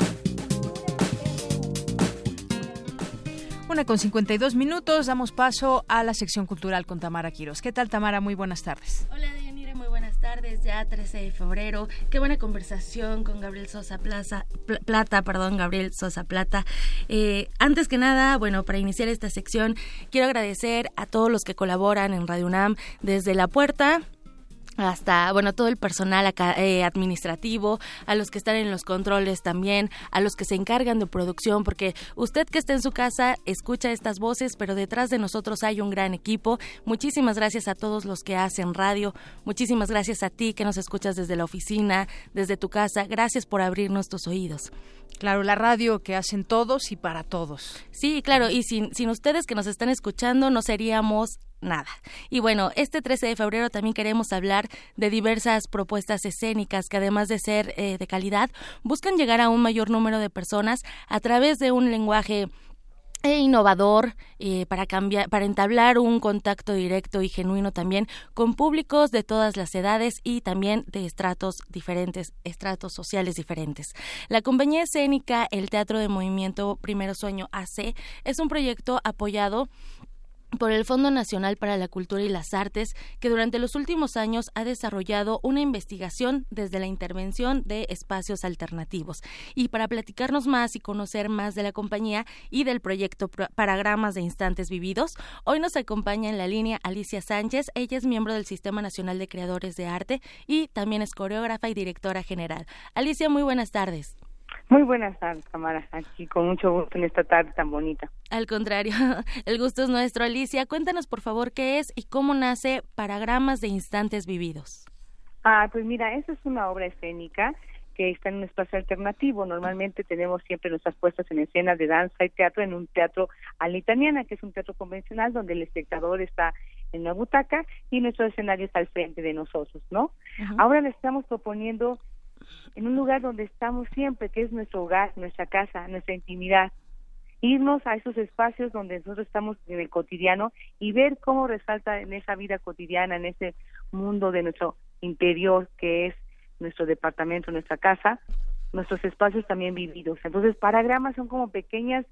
Una con 52 minutos, damos paso a la sección cultural con Tamara Quiros. ¿Qué tal, Tamara? Muy buenas tardes. Hola, Deyanira, muy buenas tardes. Ya 13 de febrero. Qué buena conversación con Gabriel Sosa Plaza, Plata, perdón, Gabriel Sosa Plata. Eh, antes que nada, bueno, para iniciar esta sección, quiero agradecer a todos los que colaboran en Radio UNAM desde la puerta hasta, bueno, todo el personal eh, administrativo, a los que están en los controles también, a los que se encargan de producción, porque usted que está en su casa escucha estas voces, pero detrás de nosotros hay un gran equipo. Muchísimas gracias a todos los que hacen radio, muchísimas gracias a ti que nos escuchas desde la oficina, desde tu casa, gracias por abrirnos tus oídos. Claro, la radio que hacen todos y para todos. Sí, claro, y sin, sin ustedes que nos están escuchando no seríamos nada. Y bueno, este 13 de febrero también queremos hablar de diversas propuestas escénicas que además de ser eh, de calidad, buscan llegar a un mayor número de personas a través de un lenguaje e innovador eh, para cambiar, para entablar un contacto directo y genuino también con públicos de todas las edades y también de estratos diferentes, estratos sociales diferentes. La compañía escénica El Teatro de Movimiento Primero Sueño AC es un proyecto apoyado por el Fondo Nacional para la Cultura y las Artes, que durante los últimos años ha desarrollado una investigación desde la intervención de espacios alternativos. Y para platicarnos más y conocer más de la compañía y del proyecto Paragramas de Instantes Vividos, hoy nos acompaña en la línea Alicia Sánchez. Ella es miembro del Sistema Nacional de Creadores de Arte y también es coreógrafa y directora general. Alicia, muy buenas tardes. Muy buenas tardes, Tamara. Aquí con mucho gusto en esta tarde tan bonita. Al contrario, el gusto es nuestro. Alicia, cuéntanos por favor qué es y cómo nace Paragramas de Instantes Vividos. Ah, pues mira, esa es una obra escénica que está en un espacio alternativo. Normalmente tenemos siempre nuestras puestas en escena de danza y teatro en un teatro a la italiana, que es un teatro convencional donde el espectador está en una butaca y nuestro escenario está al frente de nosotros, ¿no? Ahora le estamos proponiendo en un lugar donde estamos siempre, que es nuestro hogar, nuestra casa, nuestra intimidad. Irnos a esos espacios donde nosotros estamos en el cotidiano y ver cómo resalta en esa vida cotidiana, en ese mundo de nuestro interior que es nuestro departamento, nuestra casa, nuestros espacios también vividos. Entonces, paragramas son como pequeñas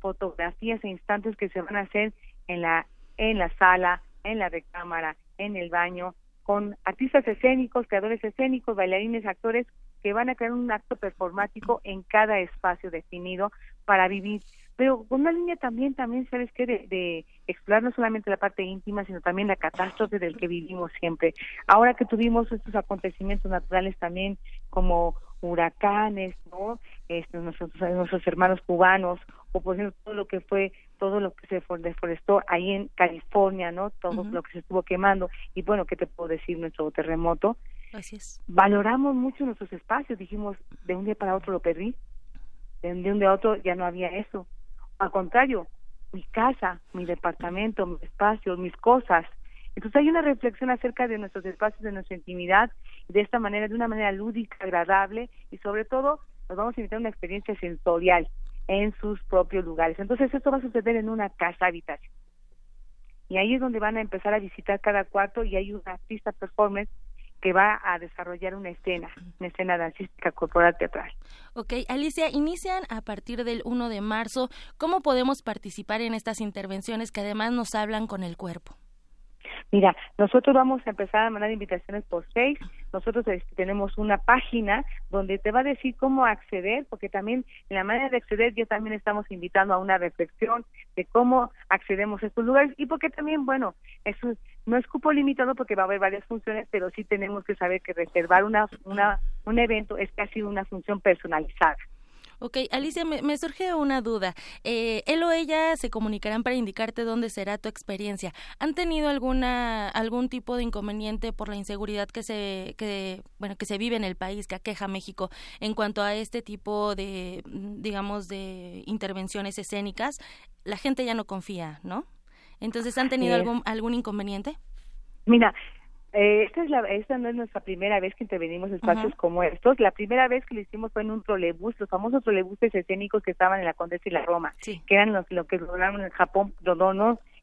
fotografías e instantes que se van a hacer en la en la sala, en la recámara, en el baño, con artistas escénicos, creadores escénicos, bailarines, actores que van a crear un acto performático en cada espacio definido para vivir pero con una línea también, también, ¿sabes qué? De, de, explorar no solamente la parte íntima, sino también la catástrofe del que vivimos siempre. Ahora que tuvimos estos acontecimientos naturales también, como huracanes, ¿no? Este, nuestros, nuestros hermanos cubanos, o por ejemplo todo lo que fue, todo lo que se deforestó ahí en California, ¿no? Todo lo que se estuvo quemando. Y bueno, ¿qué te puedo decir? Nuestro terremoto. Así es. Valoramos mucho nuestros espacios, dijimos, de un día para otro lo perdí, de un día a otro ya no había eso al contrario, mi casa, mi departamento, mi espacio, mis cosas. Entonces hay una reflexión acerca de nuestros espacios, de nuestra intimidad, de esta manera, de una manera lúdica, agradable y sobre todo nos vamos a invitar a una experiencia sensorial en sus propios lugares. Entonces esto va a suceder en una casa habitación. Y ahí es donde van a empezar a visitar cada cuarto y hay una artista performance que va a desarrollar una escena, una escena dancística corporal teatral. Ok, Alicia, inician a partir del 1 de marzo. ¿Cómo podemos participar en estas intervenciones que además nos hablan con el cuerpo? Mira, nosotros vamos a empezar a mandar invitaciones por seis. Nosotros este, tenemos una página donde te va a decir cómo acceder, porque también en la manera de acceder ya también estamos invitando a una reflexión de cómo accedemos a estos lugares y porque también, bueno, eso no es cupo limitado porque va a haber varias funciones, pero sí tenemos que saber que reservar una, una un evento es casi una función personalizada. Ok, Alicia, me, surge una duda. Eh, él o ella se comunicarán para indicarte dónde será tu experiencia. ¿Han tenido alguna algún tipo de inconveniente por la inseguridad que se que bueno que se vive en el país, que aqueja México en cuanto a este tipo de digamos de intervenciones escénicas? La gente ya no confía, ¿no? Entonces, ¿han tenido algún algún inconveniente? Mira, eh, esta, es la, esta no es nuestra primera vez que intervenimos en espacios como estos. La primera vez que lo hicimos fue en un trolebús, los famosos trolebuses escénicos que estaban en la Condesa y la Roma, que eran los lo que lograron en Japón,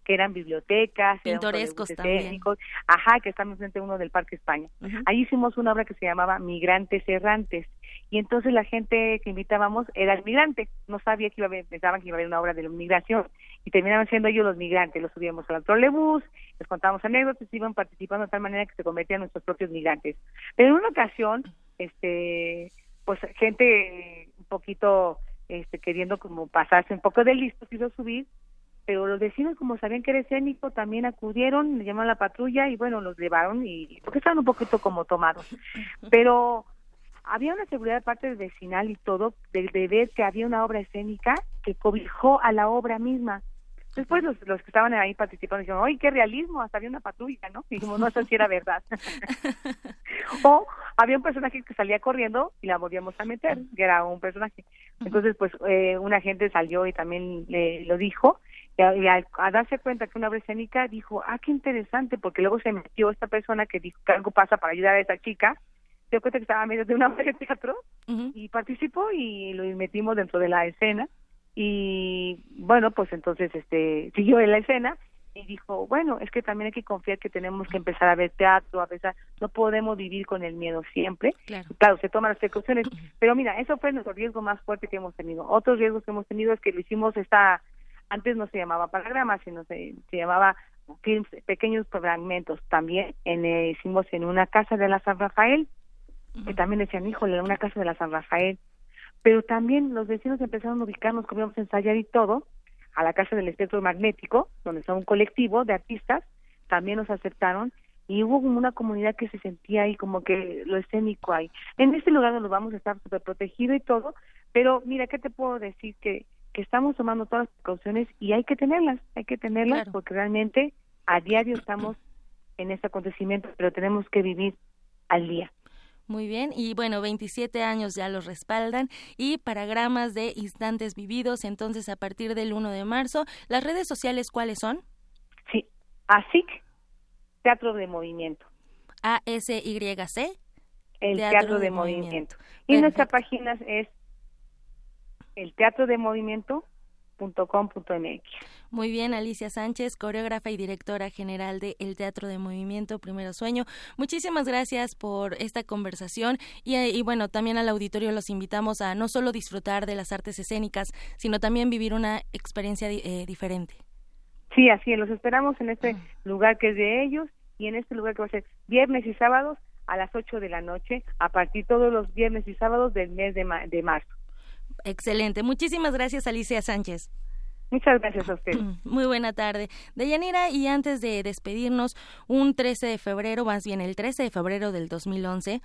que eran bibliotecas, pintorescos también. Ajá, que estamos frente a uno del Parque España. Ahí hicimos una obra que se llamaba Migrantes Errantes. Y entonces la gente que invitábamos era el migrante, no sabía que iba a haber, pensaban que iba a haber una obra de la migración y terminaban siendo ellos los migrantes, los subíamos al trolebús, les contábamos anécdotas, iban participando de tal manera que se convertían en nuestros propios migrantes. Pero en una ocasión, este, pues gente un poquito este, queriendo como pasarse un poco de listo, quiso subir pero los vecinos como sabían que era escénico también acudieron, le llamaron a la patrulla y bueno, los llevaron y porque estaban un poquito como tomados. Pero había una seguridad parte del vecinal y todo de, ver que había una obra escénica que cobijó a la obra misma. Después los, los que estaban ahí participando dijeron, ¡ay, qué realismo! Hasta había una patrulla, ¿no? Y dijimos, no sé si era verdad. o había un personaje que salía corriendo y la volvíamos a meter, que era un personaje. Entonces, pues, eh, una gente salió y también le, lo dijo y, a, darse cuenta que una obra escénica dijo, ah, qué interesante, porque luego se metió esta persona que dijo que algo pasa para ayudar a esa chica, dio cuenta que estaba medio de una obra de teatro y participó y lo metimos dentro de la escena y bueno, pues entonces este siguió en la escena y dijo, bueno, es que también hay que confiar que tenemos que empezar a ver teatro, a pesar, no podemos vivir con el miedo siempre. Claro, se toman las precauciones, pero mira, eso fue nuestro riesgo más fuerte que hemos tenido. Otros riesgos que hemos tenido es que lo hicimos esta antes no se llamaba palagrama, sino se, se llamaba films, pequeños fragmentos. También en, eh, hicimos en una casa de la San Rafael, que también decían, híjole, una casa de la San Rafael. Pero también los vecinos empezaron a ubicarnos, como íbamos a ensayar y todo, a la casa del espectro magnético, donde está un colectivo de artistas, también nos aceptaron y hubo como una comunidad que se sentía ahí como que lo escénico ahí. En este lugar nos vamos a estar súper protegido y todo, pero mira, ¿qué te puedo decir? Que que estamos tomando todas las precauciones y hay que tenerlas, hay que tenerlas porque realmente a diario estamos en este acontecimiento, pero tenemos que vivir al día. Muy bien, y bueno, 27 años ya los respaldan y paragramas de instantes vividos, entonces a partir del 1 de marzo, ¿las redes sociales cuáles son? Sí, ASIC, Teatro de Movimiento. A-S-Y-C. El Teatro, de, Movimiento. Y nuestra página es el teatro de movimiento Muy bien, Alicia Sánchez, coreógrafa y directora general de El Teatro de Movimiento Primero Sueño. Muchísimas gracias por esta conversación y, bueno, también al auditorio los invitamos a no solo disfrutar de las artes escénicas, sino también vivir una experiencia eh, diferente. Sí, así es, los esperamos en este lugar que es de ellos y en este lugar que va a ser viernes y sábados a las 8 de la noche, a partir todos los viernes y sábados del mes de marzo. Excelente. Muchísimas gracias, Alicia Sánchez. Muchas gracias a usted. Muy buena tarde. Deyanira, y antes de despedirnos, un 13 de febrero, más bien el 13 de febrero del 2011,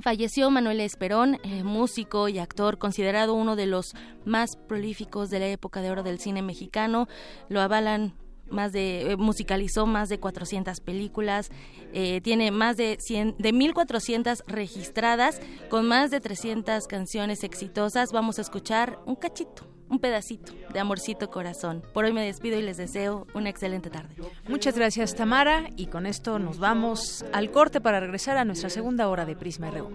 Falleció Manuel Esperón, eh, músico y actor, considerado uno de los más prolíficos de la época de oro del cine mexicano. Lo avalan más de eh, musicalizó más de 400 películas, eh, tiene más de 100 de 1400 registradas con más de 300 canciones exitosas. Vamos a escuchar un cachito un pedacito de Amorcito Corazón. Por hoy me despido y les deseo una excelente tarde. Muchas gracias Tamara y con esto nos vamos al corte para regresar a nuestra segunda hora de Prisma RU.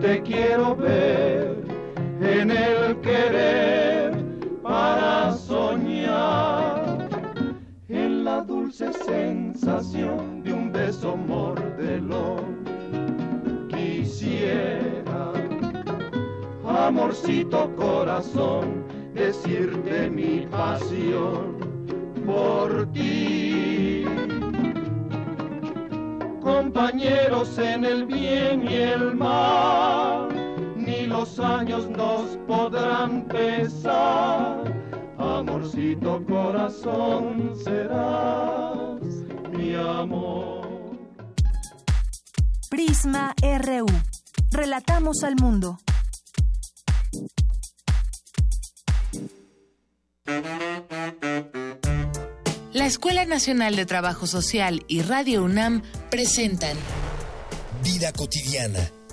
Te quiero ver en el querer para soñar en la dulce sensación de un beso mordelón. Quisiera amorcito corazón, decirte mi pasión por ti. Compañeros en el bien y el mal, los años nos podrán pesar. Amorcito corazón serás mi amor. Prisma RU. Relatamos al mundo. La Escuela Nacional de Trabajo Social y Radio UNAM presentan Vida cotidiana,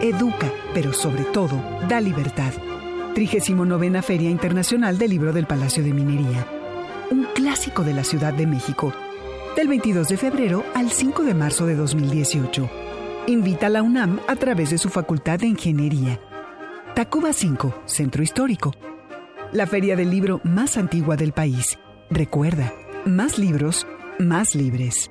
educa, pero sobre todo da libertad. 39 Feria Internacional del Libro del Palacio de Minería. Un clásico de la Ciudad de México. Del 22 de febrero al 5 de marzo de 2018. Invita a la UNAM a través de su Facultad de Ingeniería. Tacuba 5, Centro Histórico la feria del libro más antigua del país. Recuerda, más libros, más libres.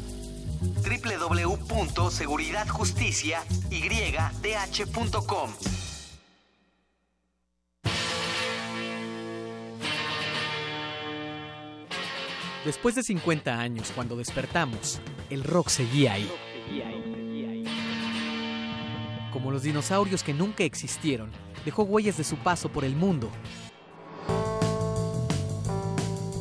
www.seguridadjusticiaydh.com. Después de 50 años, cuando despertamos, el rock seguía ahí. Como los dinosaurios que nunca existieron, dejó huellas de su paso por el mundo.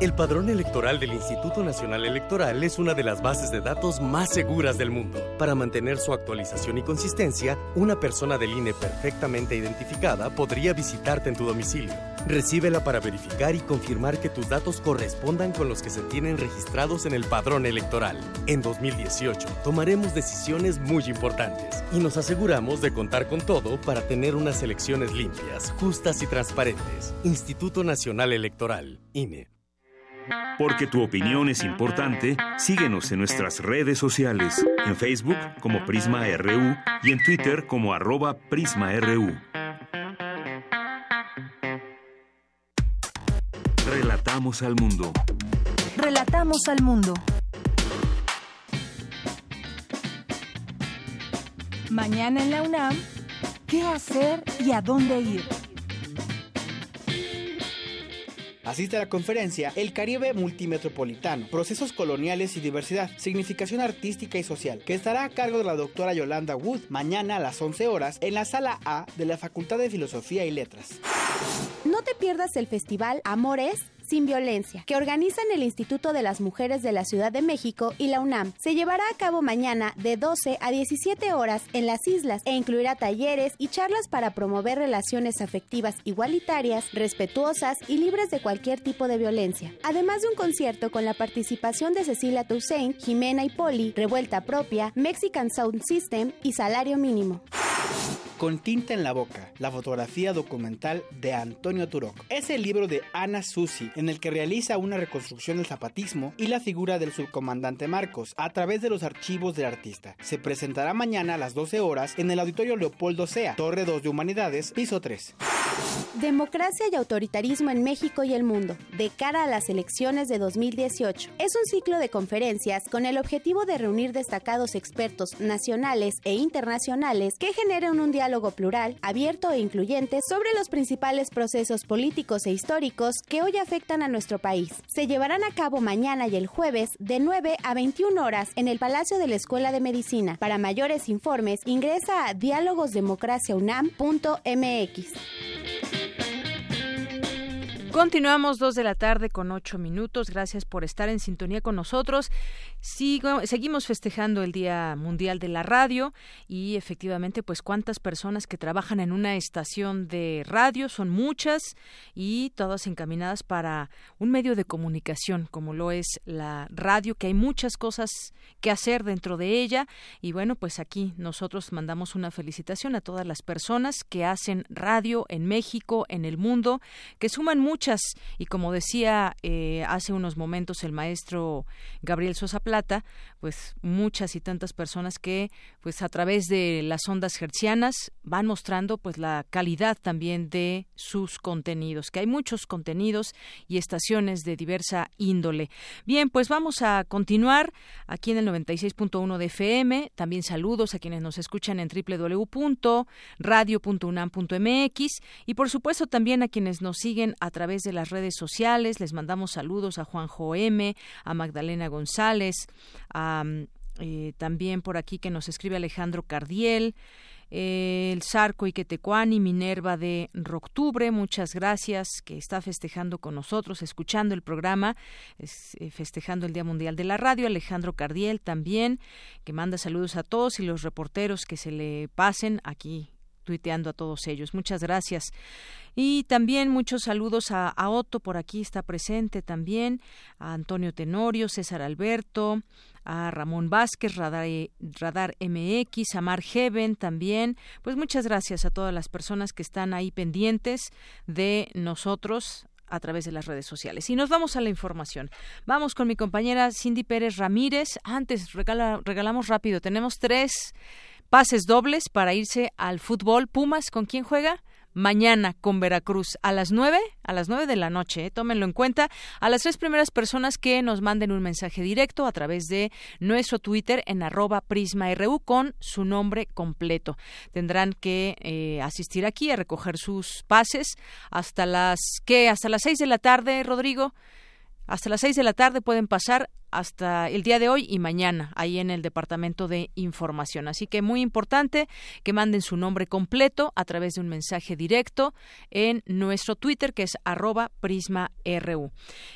El padrón electoral del Instituto Nacional Electoral es una de las bases de datos más seguras del mundo. Para mantener su actualización y consistencia, una persona del INE perfectamente identificada podría visitarte en tu domicilio. Recíbela para verificar y confirmar que tus datos correspondan con los que se tienen registrados en el padrón electoral. En 2018 tomaremos decisiones muy importantes y nos aseguramos de contar con todo para tener unas elecciones limpias, justas y transparentes. Instituto Nacional Electoral, INE. Porque tu opinión es importante, síguenos en nuestras redes sociales, en Facebook como Prisma RU y en Twitter como arroba PrismaRU. Relatamos al mundo. Relatamos al mundo. Mañana en la UNAM, ¿qué hacer y a dónde ir? Asiste a la conferencia El Caribe Multimetropolitano, Procesos Coloniales y Diversidad, Significación Artística y Social, que estará a cargo de la doctora Yolanda Wood mañana a las 11 horas en la sala A de la Facultad de Filosofía y Letras. No te pierdas el festival Amores sin violencia, que organizan el Instituto de las Mujeres de la Ciudad de México y la UNAM. Se llevará a cabo mañana de 12 a 17 horas en las islas e incluirá talleres y charlas para promover relaciones afectivas igualitarias, respetuosas y libres de cualquier tipo de violencia. Además de un concierto con la participación de Cecilia Toussaint, Jimena y Poli, Revuelta Propia, Mexican Sound System y Salario Mínimo. Con tinta en la boca, la fotografía documental de Antonio Turok. Es el libro de Ana Susi, en el que realiza una reconstrucción del zapatismo y la figura del subcomandante Marcos a través de los archivos del artista. Se presentará mañana a las 12 horas en el Auditorio Leopoldo Sea, Torre 2 de Humanidades, piso 3. Democracia y autoritarismo en México y el mundo, de cara a las elecciones de 2018. Es un ciclo de conferencias con el objetivo de reunir destacados expertos nacionales e internacionales que generen un diálogo plural, abierto e incluyente sobre los principales procesos políticos e históricos que hoy afectan a nuestro país. Se llevarán a cabo mañana y el jueves de 9 a 21 horas en el Palacio de la Escuela de Medicina. Para mayores informes, ingresa a dialogosdemocraciaunam.mx. Continuamos dos de la tarde con ocho minutos. Gracias por estar en sintonía con nosotros. Sigo, seguimos festejando el Día Mundial de la Radio y efectivamente, pues cuántas personas que trabajan en una estación de radio son muchas y todas encaminadas para un medio de comunicación como lo es la radio, que hay muchas cosas que hacer dentro de ella y bueno, pues aquí nosotros mandamos una felicitación a todas las personas que hacen radio en México, en el mundo, que suman muchas y como decía eh, hace unos momentos el maestro Gabriel Sosa Plata, pues muchas y tantas personas que pues a través de las ondas hercianas van mostrando pues la calidad también de sus contenidos, que hay muchos contenidos y estaciones de diversa índole. Bien, pues vamos a continuar aquí en el 96.1 de FM, también saludos a quienes nos escuchan en www.radio.unam.mx y por supuesto también a quienes nos siguen a través de las redes sociales, les mandamos saludos a Juanjo M, a Magdalena González, a, eh, también por aquí que nos escribe Alejandro Cardiel, eh, el Sarco Iquetecuani, Minerva de Roctubre, muchas gracias, que está festejando con nosotros, escuchando el programa, eh, festejando el Día Mundial de la Radio, Alejandro Cardiel también, que manda saludos a todos y los reporteros que se le pasen aquí tuiteando a todos ellos. Muchas gracias. Y también muchos saludos a, Otto, por aquí está presente también, a Antonio Tenorio, César Alberto, a Ramón Vázquez, Radar, Radar MX, a Mar Heaven también. Pues muchas gracias a todas las personas que están ahí pendientes de nosotros a través de las redes sociales. Y nos vamos a la información. Vamos con mi compañera Cindy Pérez Ramírez. Antes, regalamos rápido. Tenemos tres pases dobles para irse al fútbol. Pumas, ¿con quién juega? mañana con Veracruz a las nueve, a las nueve de la noche, ¿eh? tómenlo en cuenta, a las tres primeras personas que nos manden un mensaje directo a través de nuestro Twitter en arroba prisma.ru con su nombre completo. Tendrán que eh, asistir aquí a recoger sus pases hasta las, ¿qué? Hasta las seis de la tarde, Rodrigo. Hasta las seis de la tarde pueden pasar hasta el día de hoy y mañana ahí en el Departamento de Información. Así que muy importante que manden su nombre completo a través de un mensaje directo en nuestro Twitter que es arroba prisma.ru.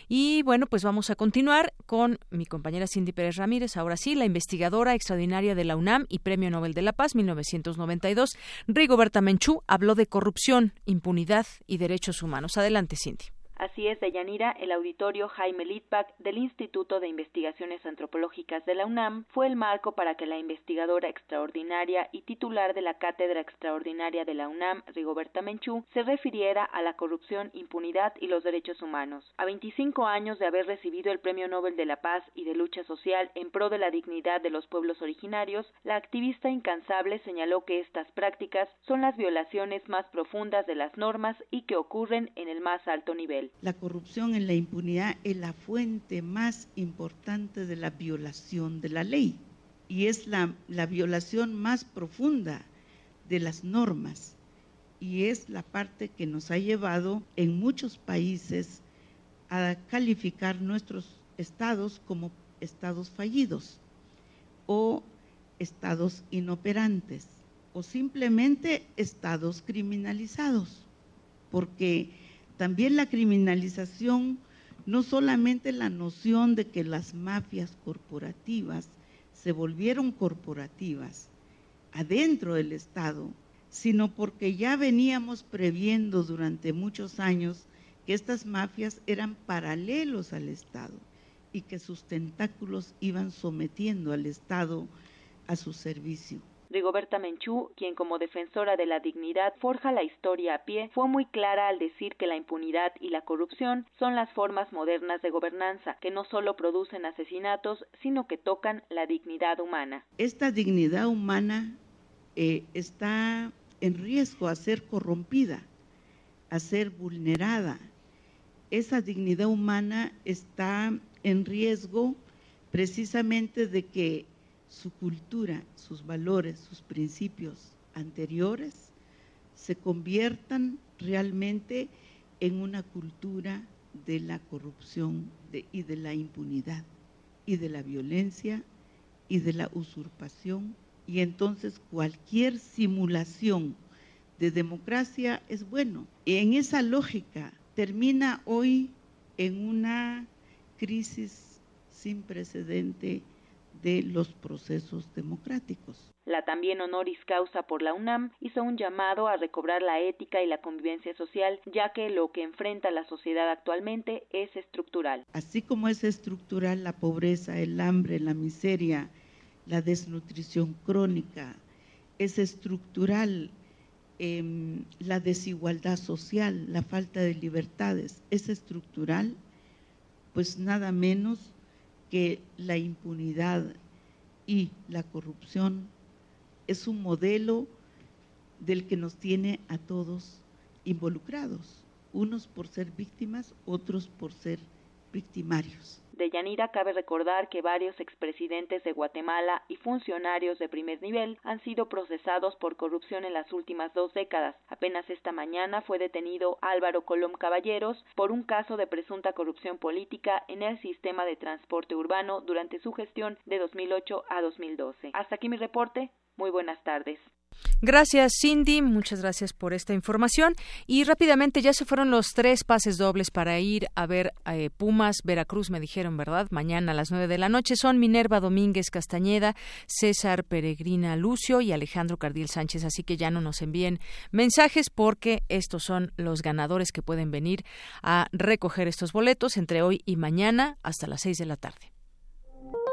Y bueno, pues vamos a continuar con mi compañera Cindy Pérez Ramírez, ahora sí, la investigadora extraordinaria de la UNAM y Premio Nobel de la Paz 1992, Rigoberta Menchú, habló de corrupción, impunidad y derechos humanos. Adelante, Cindy. Así es, Deyanira, el auditorio Jaime Litvak del Instituto de Investigaciones Antropológicas de la UNAM fue el marco para que la investigadora extraordinaria y titular de la Cátedra Extraordinaria de la UNAM, Rigoberta Menchú, se refiriera a la corrupción, impunidad y los derechos humanos. A 25 años de haber recibido el Premio Nobel de la Paz y de Lucha Social en pro de la dignidad de los pueblos originarios, la activista incansable señaló que estas prácticas son las violaciones más profundas de las normas y que ocurren en el más alto nivel. La corrupción en la impunidad es la fuente más importante de la violación de la ley y es la, la violación más profunda de las normas y es la parte que nos ha llevado en muchos países a calificar nuestros estados como estados fallidos o estados inoperantes o simplemente estados criminalizados, porque también la criminalización, no solamente la noción de que las mafias corporativas se volvieron corporativas adentro del Estado, sino porque ya veníamos previendo durante muchos años que estas mafias eran paralelos al Estado y que sus tentáculos iban sometiendo al Estado a su servicio. Rigoberta Menchú, quien como defensora de la dignidad forja la historia a pie, fue muy clara al decir que la impunidad y la corrupción son las formas modernas de gobernanza, que no solo producen asesinatos, sino que tocan la dignidad humana. Esta dignidad humana eh, está en riesgo a ser corrompida, a ser vulnerada. Esa dignidad humana está en riesgo precisamente de que su cultura, sus valores, sus principios anteriores se conviertan realmente en una cultura de la corrupción y de la impunidad y de la violencia y de la usurpación. Y entonces cualquier simulación de democracia es bueno. En esa lógica termina hoy en una crisis sin precedente de los procesos democráticos. La también honoris causa por la UNAM hizo un llamado a recobrar la ética y la convivencia social, ya que lo que enfrenta la sociedad actualmente es estructural. Así como es estructural la pobreza, el hambre, la miseria, la desnutrición crónica, es estructural em, la desigualdad social, la falta de libertades, es estructural, pues nada menos que la impunidad y la corrupción es un modelo del que nos tiene a todos involucrados, unos por ser víctimas, otros por ser victimarios. De Yanira cabe recordar que varios expresidentes de Guatemala y funcionarios de primer nivel han sido procesados por corrupción en las últimas dos décadas. Apenas esta mañana fue detenido Álvaro Colom Caballeros por un caso de presunta corrupción política en el sistema de transporte urbano durante su gestión de 2008 a 2012. Hasta aquí mi reporte. Muy buenas tardes. Gracias, Cindy. Muchas gracias por esta información. Y rápidamente ya se fueron los tres pases dobles para ir a ver eh, Pumas, Veracruz, me dijeron, ¿verdad? Mañana a las nueve de la noche son Minerva Domínguez Castañeda, César Peregrina Lucio y Alejandro Cardiel Sánchez. Así que ya no nos envíen mensajes porque estos son los ganadores que pueden venir a recoger estos boletos entre hoy y mañana hasta las seis de la tarde.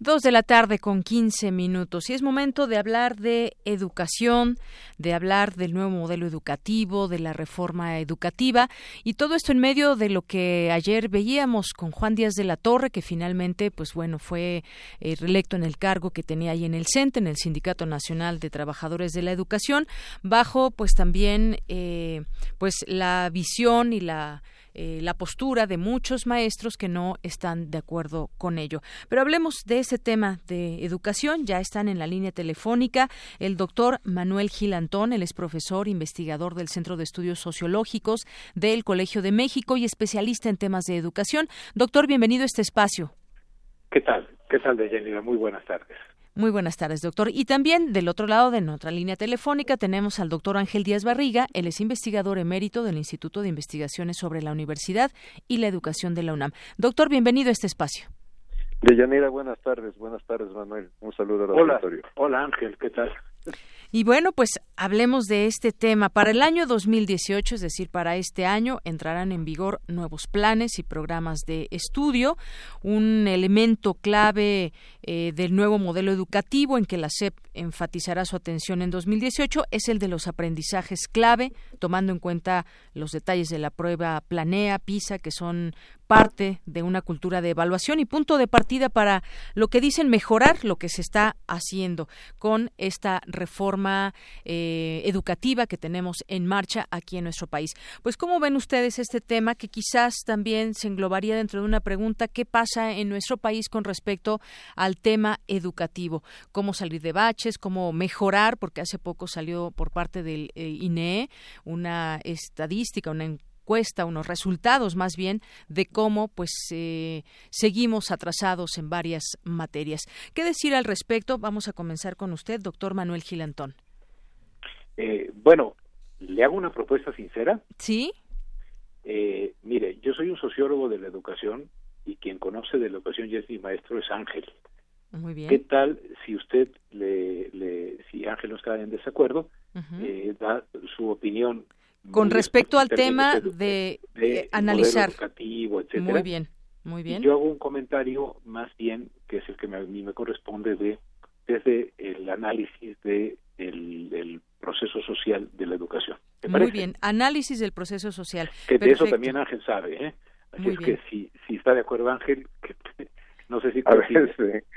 Dos de la tarde con quince minutos. Y es momento de hablar de educación, de hablar del nuevo modelo educativo, de la reforma educativa. Y todo esto en medio de lo que ayer veíamos con Juan Díaz de la Torre, que finalmente, pues bueno, fue eh, reelecto en el cargo que tenía ahí en el CENTE, en el Sindicato Nacional de Trabajadores de la Educación, bajo pues también eh, pues la visión y la eh, la postura de muchos maestros que no están de acuerdo con ello. Pero hablemos de ese tema de educación. Ya están en la línea telefónica el doctor Manuel Gilantón, él es profesor, investigador del Centro de Estudios Sociológicos del Colegio de México y especialista en temas de educación. Doctor, bienvenido a este espacio. ¿Qué tal? ¿Qué tal, Deyanira? Muy buenas tardes. Muy buenas tardes, doctor. Y también del otro lado de nuestra línea telefónica tenemos al doctor Ángel Díaz Barriga. Él es investigador emérito del Instituto de Investigaciones sobre la Universidad y la Educación de la UNAM. Doctor, bienvenido a este espacio. Deyanira, buenas tardes. Buenas tardes, Manuel. Un saludo al Hola, hola Ángel, ¿qué tal? Y bueno, pues hablemos de este tema. Para el año 2018, es decir, para este año, entrarán en vigor nuevos planes y programas de estudio. Un elemento clave eh, del nuevo modelo educativo en que la SEP enfatizará su atención en 2018 es el de los aprendizajes clave, tomando en cuenta los detalles de la prueba Planea, PISA, que son parte de una cultura de evaluación y punto de partida para lo que dicen mejorar lo que se está haciendo con esta reforma eh, educativa que tenemos en marcha aquí en nuestro país. Pues, ¿cómo ven ustedes este tema que quizás también se englobaría dentro de una pregunta qué pasa en nuestro país con respecto al tema educativo? ¿Cómo salir de baches? ¿Cómo mejorar? Porque hace poco salió por parte del eh, INE una estadística, una cuesta unos resultados más bien de cómo pues eh, seguimos atrasados en varias materias. ¿Qué decir al respecto? Vamos a comenzar con usted, doctor Manuel Gilantón. Eh, bueno, le hago una propuesta sincera. Sí. Eh, mire, yo soy un sociólogo de la educación y quien conoce de la educación y es mi maestro es Ángel. Muy bien. ¿Qué tal si usted le, le si Ángel no está en desacuerdo, da su opinión con respecto al tema de, analizar. Muy bien, muy bien. yo hago un comentario más bien, que es el que a mí me corresponde, de desde el análisis de el, proceso social de la educación. Muy bien, análisis del proceso social. Que de eso también Ángel sabe, ¿eh? Así es que si, si está de acuerdo Ángel, no sé si...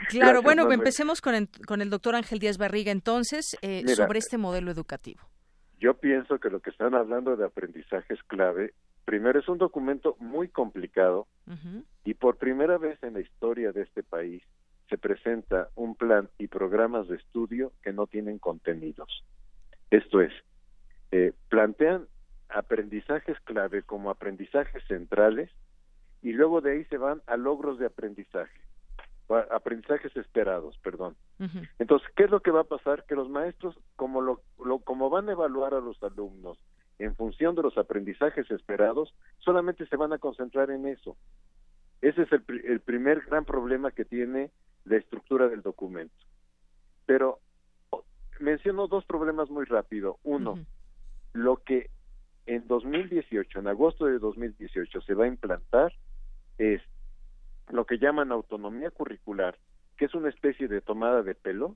Claro, bueno, empecemos con el, con el doctor Ángel Díaz Barriga entonces eh, sobre este modelo educativo. Yo pienso que lo que están hablando de aprendizaje es clave. Primero, es un documento muy complicado y por primera vez en la historia de este país se presenta un plan y programas de estudio que no tienen contenidos. Esto es, eh, plantean aprendizajes clave como aprendizajes centrales y luego de ahí se van a logros de aprendizaje aprendizajes esperados, perdón. Entonces, ¿qué es lo que va a pasar? Que los maestros, como lo, como van a evaluar a los alumnos en función de los aprendizajes esperados, solamente se van a concentrar en eso. Ese es el, el primer gran problema que tiene la estructura del documento. Pero menciono dos problemas muy rápido. Uno, lo que en 2018, en agosto de 2018, se va a implantar es lo que llaman autonomía curricular, que es una especie de tomada de pelo,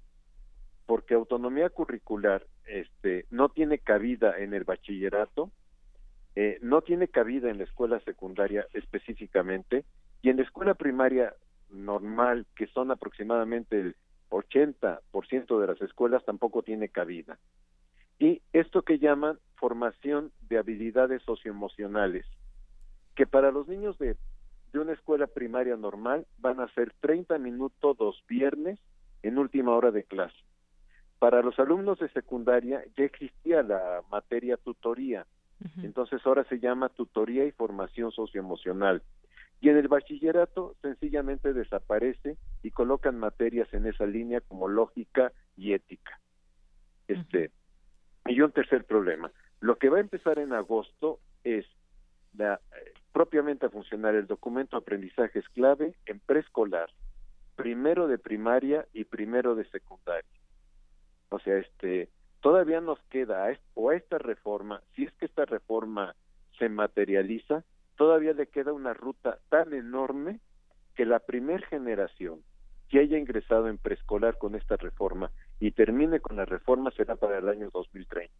porque autonomía curricular este, no tiene cabida en el bachillerato, eh, no tiene cabida en la escuela secundaria específicamente, y en la escuela primaria normal, que son aproximadamente el 80% de las escuelas, tampoco tiene cabida. Y esto que llaman formación de habilidades socioemocionales, que para los niños de de una escuela primaria normal van a ser 30 minutos dos viernes en última hora de clase. Para los alumnos de secundaria ya existía la materia tutoría, entonces ahora se llama tutoría y formación socioemocional. Y en el bachillerato sencillamente desaparece y colocan materias en esa línea como lógica y ética. Este, y un tercer problema. Lo que va a empezar en agosto es la, eh, propiamente a funcionar el documento aprendizaje es clave en preescolar, primero de primaria y primero de secundaria. O sea, este, todavía nos queda a, o a esta reforma, si es que esta reforma se materializa, todavía le queda una ruta tan enorme que la primer generación que haya ingresado en preescolar con esta reforma y termine con la reforma será para el año 2030.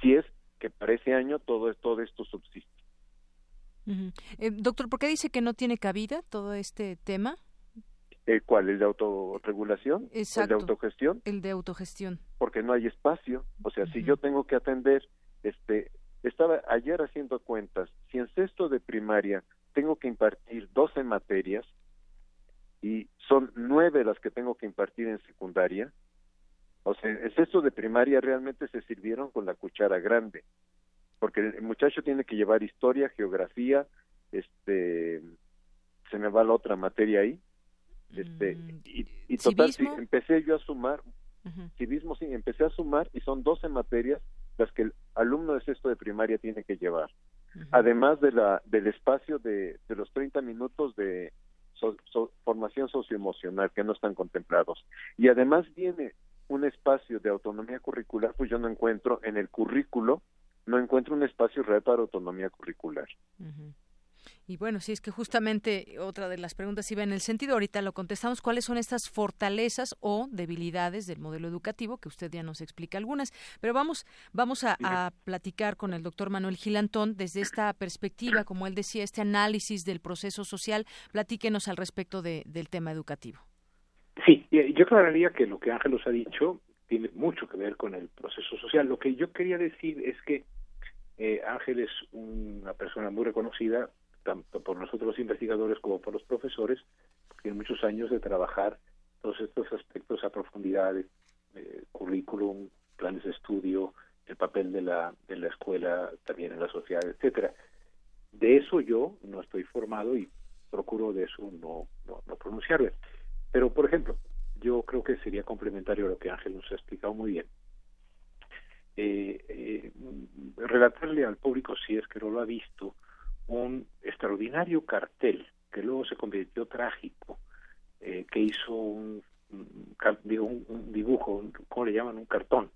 Si es que para ese año todo, todo esto subsiste. Eh, doctor, ¿por qué dice que no tiene cabida todo este tema? ¿El cuál? ¿El de autorregulación? Exacto. ¿El de autogestión? El de autogestión. Porque no hay espacio. O sea, si yo tengo que atender, este, estaba ayer haciendo cuentas, si en sexto de primaria tengo que impartir 12 materias y son nueve las que tengo que impartir en secundaria, o sea, en sexto de primaria realmente se sirvieron con la cuchara grande, porque el muchacho tiene que llevar historia, geografía, este, se me va la otra materia ahí, este, mm, y, y total, empecé yo a sumar, civismo sí, empecé a sumar y son 12 materias las que el alumno de sexto de primaria tiene que llevar. Además de la, del espacio de, de los 30 minutos de formación socioemocional que no están contemplados. Y además viene un espacio de autonomía curricular, pues yo no encuentro en el currículo, no encuentro un espacio real para autonomía curricular. Y bueno, sí, es que justamente otra de las preguntas iba en el sentido, ahorita lo contestamos, ¿cuáles son estas fortalezas o debilidades del modelo educativo? Que usted ya nos explica algunas, pero vamos, vamos a, platicar con el doctor Manuel Gilantón desde esta perspectiva, como él decía, este análisis del proceso social. Platíquenos al respecto del tema educativo. Sí, yo aclararía que lo que Ángelos ha dicho tiene mucho que ver con el proceso social. Lo que yo quería decir es que eh, Ángel es una persona muy reconocida tanto por nosotros los investigadores como por los profesores, tienen muchos años de trabajar todos estos aspectos a profundidad, eh, currículum, planes de estudio, el papel de la, de la escuela también en la sociedad, etcétera. De eso yo no estoy formado y procuro de eso no, no, pronunciarme. Pero, por ejemplo, yo creo que sería complementario a lo que Ángel nos ha explicado muy bien. Eh, eh, relatarle al público, si es que no lo ha visto, un extraordinario cartel que luego se convirtió trágico, eh, que hizo un, un, dibujo, ¿cómo le llaman? Un cartón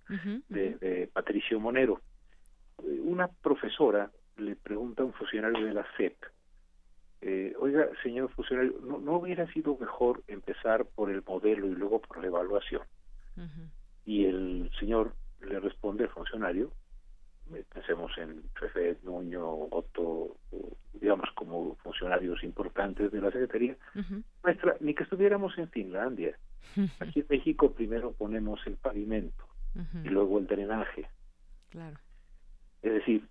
de, Patricio Monero. Una profesora le pregunta a un funcionario de la SEP, eh, oiga, señor funcionario, ¿no, ¿no, hubiera sido mejor empezar por el modelo y luego por la evaluación? Y el señor le responde al funcionario, pensemos en Fefe, Nuño, Otto, digamos como funcionarios importantes de la Secretaría, nuestra, ni que estuviéramos en Finlandia. Aquí en México primero ponemos el pavimento y luego el drenaje. Claro. Es decir,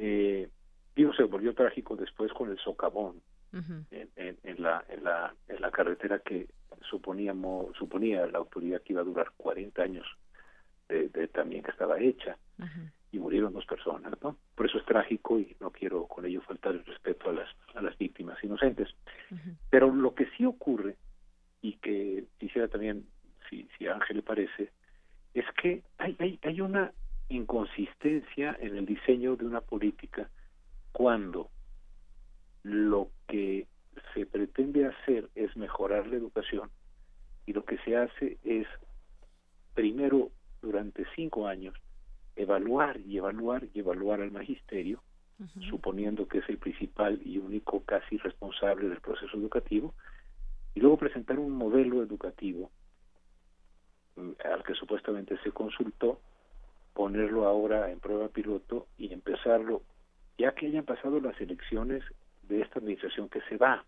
eh, digo, se volvió trágico después con el socavón en, en, la, en, la, en la carretera que suponíamos, suponía la autoridad que iba a durar 40 años de, también que estaba hecha y murieron dos personas, ¿no? Por eso es trágico y no quiero con ello faltar el respeto a las, a las víctimas inocentes. Pero lo que sí ocurre, y que quisiera también, si, si a Ángel le parece, es que hay, hay, hay una inconsistencia en el diseño de una política cuando lo que se pretende hacer es mejorar la educación y lo que se hace es primero durante cinco años evaluar y evaluar y evaluar al magisterio, suponiendo que es el principal y único casi responsable del proceso educativo, y luego presentar un modelo educativo mm, al que supuestamente se consultó, ponerlo ahora en prueba piloto y empezarlo, ya que hayan pasado las elecciones de esta administración que se va.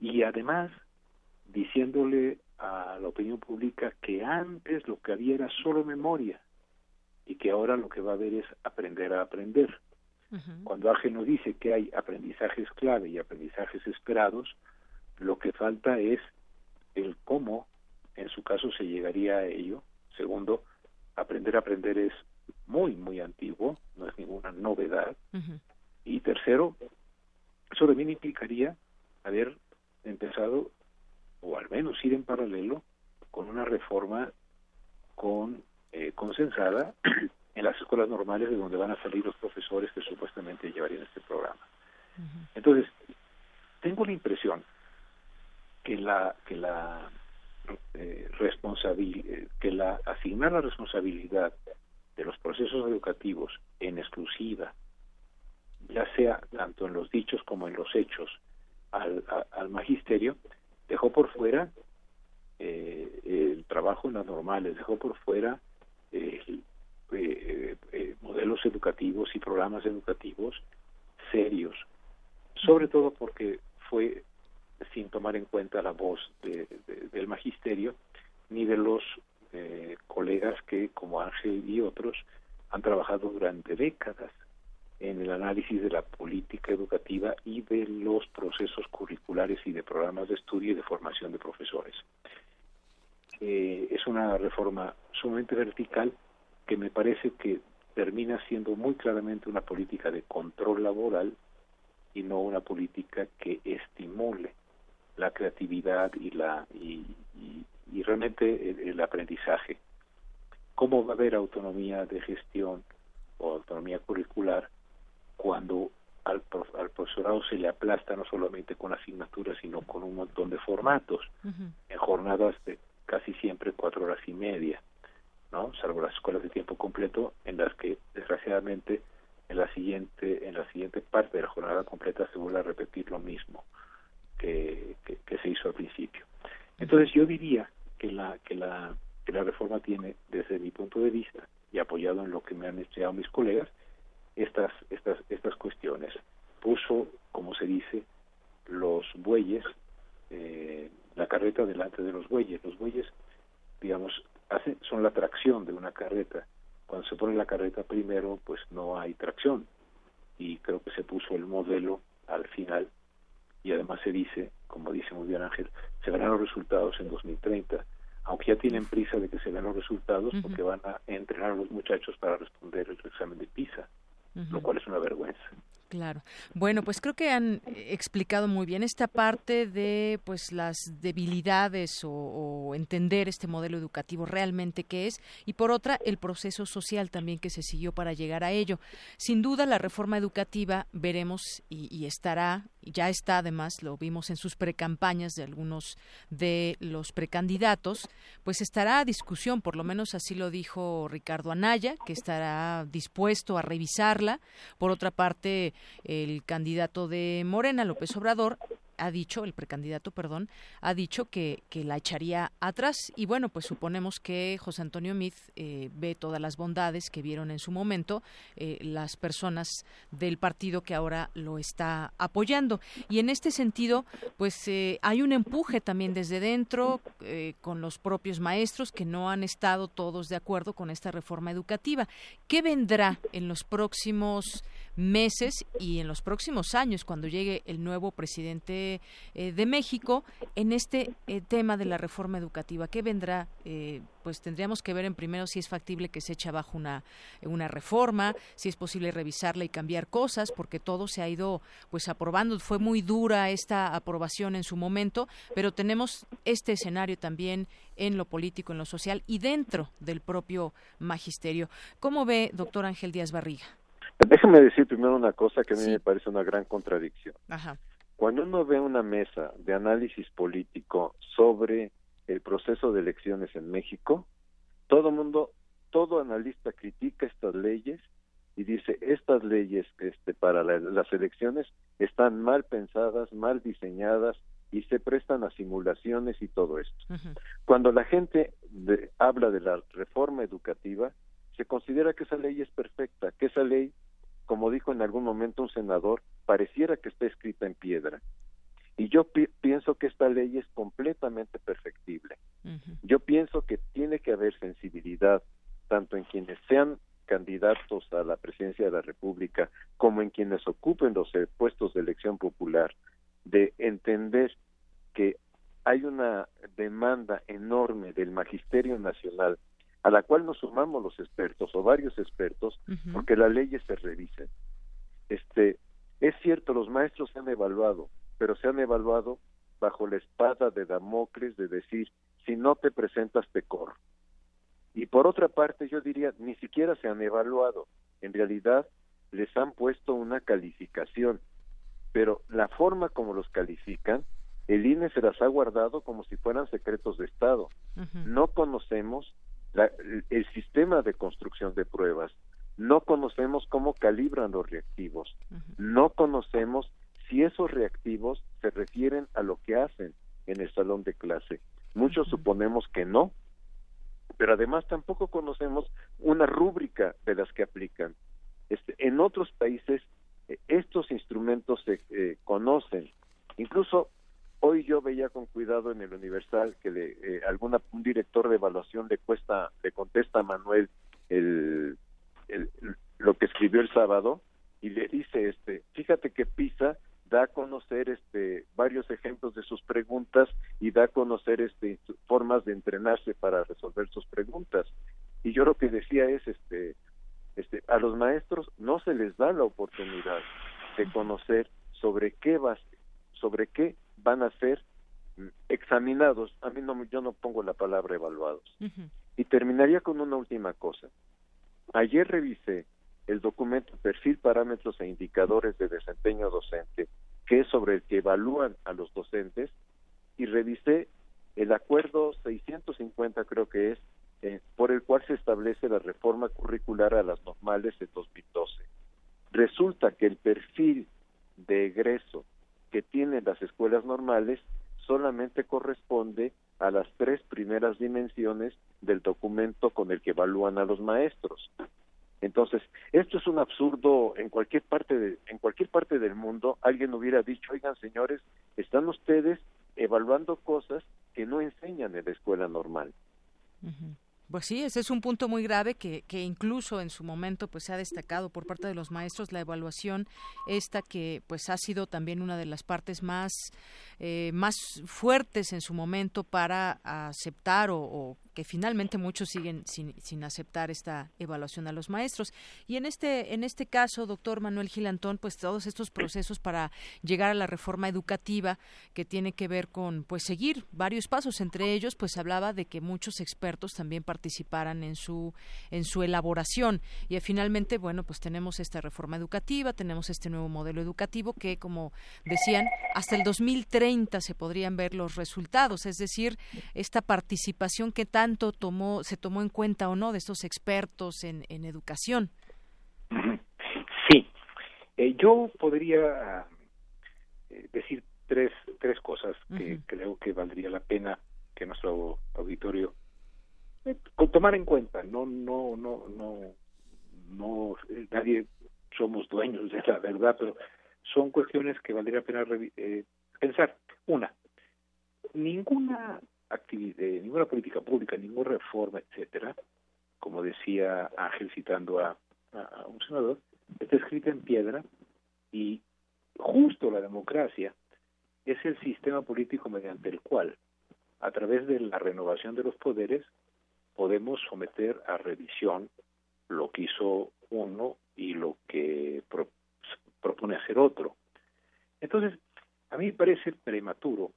Y además, diciéndole a la opinión pública que antes lo que había era solo memoria, y que ahora lo que va a haber es aprender a aprender. Cuando nos dice que hay aprendizajes clave y aprendizajes esperados, lo que falta es el cómo, en su caso, se llegaría a ello. Segundo, aprender a aprender es muy, muy antiguo, no es ninguna novedad. Y tercero, eso también implicaría haber empezado, o al menos ir en paralelo, con una reforma con eh, consensada en las escuelas normales de donde van a salir los profesores que supuestamente llevarían este programa. Entonces, tengo la impresión que la que la eh, responsabilidad que la asignar la responsabilidad de los procesos educativos en exclusiva ya sea tanto en los dichos como en los hechos al, magisterio dejó por fuera eh, el trabajo en las normales dejó por fuera eh, modelos educativos y programas educativos serios sobre todo porque fue sin tomar en cuenta la voz del magisterio ni de los eh, colegas que, como Ángel y otros, han trabajado durante décadas en el análisis de la política educativa y de los procesos curriculares y de programas de estudio y de formación de profesores. Eh, es una reforma sumamente vertical que me parece que termina siendo muy claramente una política de control laboral y no una política que estimule la creatividad y la y, realmente el, aprendizaje. ¿Cómo va a haber autonomía de gestión o autonomía curricular cuando al, al profesorado se le aplasta no solamente con asignaturas, sino con un montón de formatos, en jornadas de casi siempre cuatro horas y media, ¿no? Salvo las escuelas de tiempo completo, en las que desgraciadamente en la siguiente en la siguiente parte de la jornada completa se vuelve a repetir lo mismo que, que, se hizo al principio. Entonces yo diría que la que la que la reforma tiene desde mi punto de vista y apoyado en lo que me han enseñado mis colegas estas estas estas cuestiones puso como se dice los bueyes eh, la carreta delante de los bueyes los bueyes digamos hacen, son la tracción de una carreta cuando se pone la carreta primero, pues no hay tracción. Y creo que se puso el modelo al final. Y además se dice, como dice muy bien Ángel, se verán los resultados en 2030, aunque ya tienen prisa de que se vean los resultados porque van a entrenar a los muchachos para responder el examen de PISA, lo cual es una vergüenza. Claro. Bueno, pues creo que han explicado muy bien esta parte de pues las debilidades o, entender este modelo educativo realmente qué es y por otra el proceso social también que se siguió para llegar a ello. Sin duda la reforma educativa veremos y, y estará ya está además, lo vimos en sus precampañas de algunos de los precandidatos, pues estará a discusión, por lo menos así lo dijo Ricardo Anaya, que estará dispuesto a revisarla. Por otra parte, el candidato de Morena, López Obrador, ha dicho, el precandidato, perdón, ha dicho que, la echaría atrás. Y bueno, pues suponemos que José Antonio Mith eh, ve todas las bondades que vieron en su momento eh, las personas del partido que ahora lo está apoyando. Y en este sentido, pues eh, hay un empuje también desde dentro con los propios maestros que no han estado todos de acuerdo con esta reforma educativa. ¿Qué vendrá en los próximos meses y en los próximos años cuando llegue el nuevo presidente eh, de México en este eh, tema de la reforma educativa. ¿Qué vendrá? Eh, pues tendríamos que ver en primero si es factible que se eche abajo una, una reforma, si es posible revisarla y cambiar cosas, porque todo se ha ido pues aprobando. Fue muy dura esta aprobación en su momento, pero tenemos este escenario también en lo político, en lo social y dentro del propio magisterio. ¿Cómo ve, doctor Ángel Díaz Barriga? Déjame decir primero una cosa que a mí me parece una gran contradicción. Cuando uno ve una mesa de análisis político sobre el proceso de elecciones en México, todo mundo, todo analista critica estas leyes y dice estas leyes este, para las elecciones están mal pensadas, mal diseñadas y se prestan a simulaciones y todo esto. Cuando la gente habla de la reforma educativa, se considera que esa ley es perfecta, que esa ley como dijo en algún momento un senador, pareciera que está escrita en piedra. Y yo pienso que esta ley es completamente perfectible. Yo pienso que tiene que haber sensibilidad tanto en quienes sean candidatos a la presidencia de la República como en quienes ocupen los eh, puestos de elección popular, de entender que hay una demanda enorme del magisterio nacional a la cual nos sumamos los expertos o varios expertos, porque las leyes se revisen. Este, es cierto, los maestros se han evaluado, pero se han evaluado bajo la espada de Damocles de decir, si no te presentas, te corro. Y por otra parte, yo diría, ni siquiera se han evaluado. En realidad, les han puesto una calificación, pero la forma como los califican, el INE se las ha guardado como si fueran secretos de Estado. No conocemos el sistema de construcción de pruebas, no conocemos cómo calibran los reactivos, no conocemos si esos reactivos se refieren a lo que hacen en el salón de clase. Muchos suponemos que no, pero además tampoco conocemos una rúbrica de las que aplican. Este, en otros países eh, estos instrumentos se eh, conocen. Incluso hoy yo veía con cuidado en el Universal que le, eh, alguna un director de evaluación le cuesta le contesta a Manuel el, lo que escribió el sábado y le dice este fíjate que PISA da a conocer este varios ejemplos de sus preguntas y da a conocer este formas de entrenarse para resolver sus preguntas y yo lo que decía es este este a los maestros no se les da la oportunidad de conocer sobre qué va sobre qué van a ser examinados. A mí no yo no pongo la palabra evaluados. Y terminaría con una última cosa. Ayer revisé el documento Perfil, Parámetros e Indicadores de Desempeño Docente, que es sobre el que evalúan a los docentes, y revisé el acuerdo 650, creo que es, eh, por el cual se establece la reforma curricular a las normales de 2012. Resulta que el perfil de egreso que tienen las escuelas normales solamente corresponde a las tres primeras dimensiones del documento con el que evalúan a los maestros. Entonces, esto es un absurdo en cualquier parte de, en cualquier parte del mundo. Alguien hubiera dicho, oigan señores, están ustedes evaluando cosas que no enseñan en la escuela normal. Pues sí, ese es un punto muy grave que, que incluso en su momento pues se ha destacado por parte de los maestros la evaluación esta que pues ha sido también una de las partes más eh, más fuertes en su momento para aceptar o que finalmente muchos siguen sin, aceptar esta evaluación a los maestros. Y en este, en este caso, doctor Manuel Gilantón, pues todos estos procesos para llegar a la reforma educativa que tiene que ver con pues seguir varios pasos, entre ellos, pues hablaba de que muchos expertos también participaran en su, en su elaboración. Y finalmente, bueno, pues tenemos esta reforma educativa, tenemos este nuevo modelo educativo que, como decían, hasta el 2030 se podrían ver los resultados, es decir, esta participación que tanto tomó, se tomó en cuenta o no de estos expertos en, en educación. Sí, eh, yo podría eh, decir tres, tres cosas que creo que valdría la pena que nuestro auditorio eh, tomar en cuenta. No, no, no, no, no, nadie somos dueños de la verdad, pero son cuestiones que valdría la pena pensar. Una, ninguna actividad, ninguna política pública, ninguna reforma, etcétera, como decía Ángel citando a, un senador, está escrita en piedra y justo la democracia es el sistema político mediante el cual, a través de la renovación de los poderes, podemos someter a revisión lo que hizo uno y lo que propone hacer otro. Entonces, a mí me parece prematuro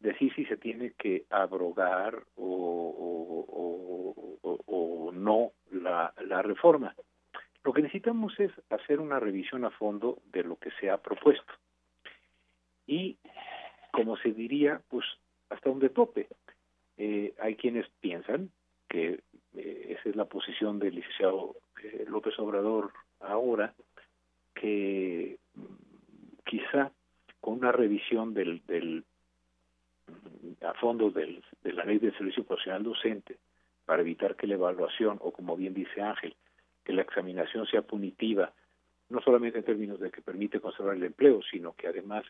decir si se tiene que abrogar o, o, no la, la reforma. Lo que necesitamos es hacer una revisión a fondo de lo que se ha propuesto. Y, como se diría, pues hasta donde tope. Eh, hay quienes piensan que eh, esa es la posición del licenciado eh, López Obrador ahora, que quizá con una revisión del, del a fondo de la ley de servicio profesional docente para evitar que la evaluación, o como bien dice Ángel, que la examinación sea punitiva, no solamente en términos de que permite conservar el empleo, sino que además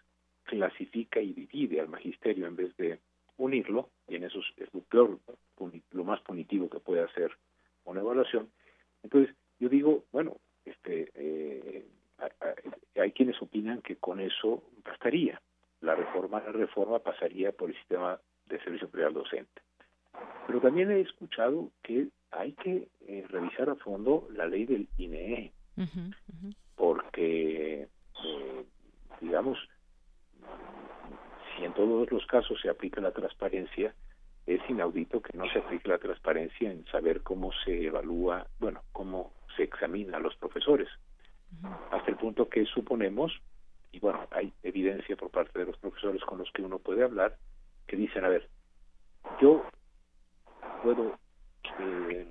clasifica y divide al magisterio en vez de unirlo, y en eso es lo peor, lo más punitivo que puede hacer una evaluación. Entonces, yo digo, bueno, este, eh, hay quienes opinan que con eso bastaría la reforma, la reforma pasaría por el sistema de servicio privado docente. Pero también he escuchado que hay que eh, revisar a fondo la ley del INE, porque, eh, digamos, si en todos los casos se aplica la transparencia, es inaudito que no se aplique la transparencia en saber cómo se evalúa, bueno, cómo se examina a los profesores, hasta el punto que suponemos, y bueno, hay evidencia por parte de los profesores con los que uno puede hablar, que dicen, a ver, yo puedo eh,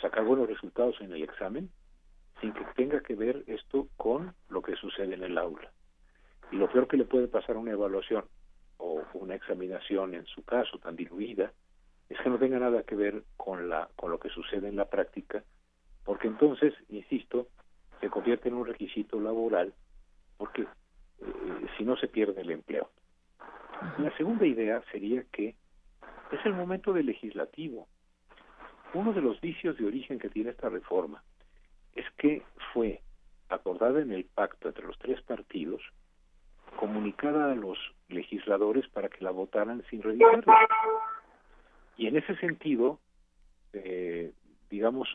sacar buenos resultados en el examen sin que tenga que ver esto con lo que sucede en el aula. Y lo peor que le puede pasar a una evaluación o una examinación en su caso tan diluida es que no tenga nada que ver con la con lo que sucede en la práctica, porque entonces, insisto, se convierte en un requisito laboral porque eh, si no se pierde el empleo. La segunda idea sería que es el momento del legislativo. Uno de los vicios de origen que tiene esta reforma es que fue acordada en el pacto entre los tres partidos, comunicada a los legisladores para que la votaran sin revisarla. Y en ese sentido, eh, digamos,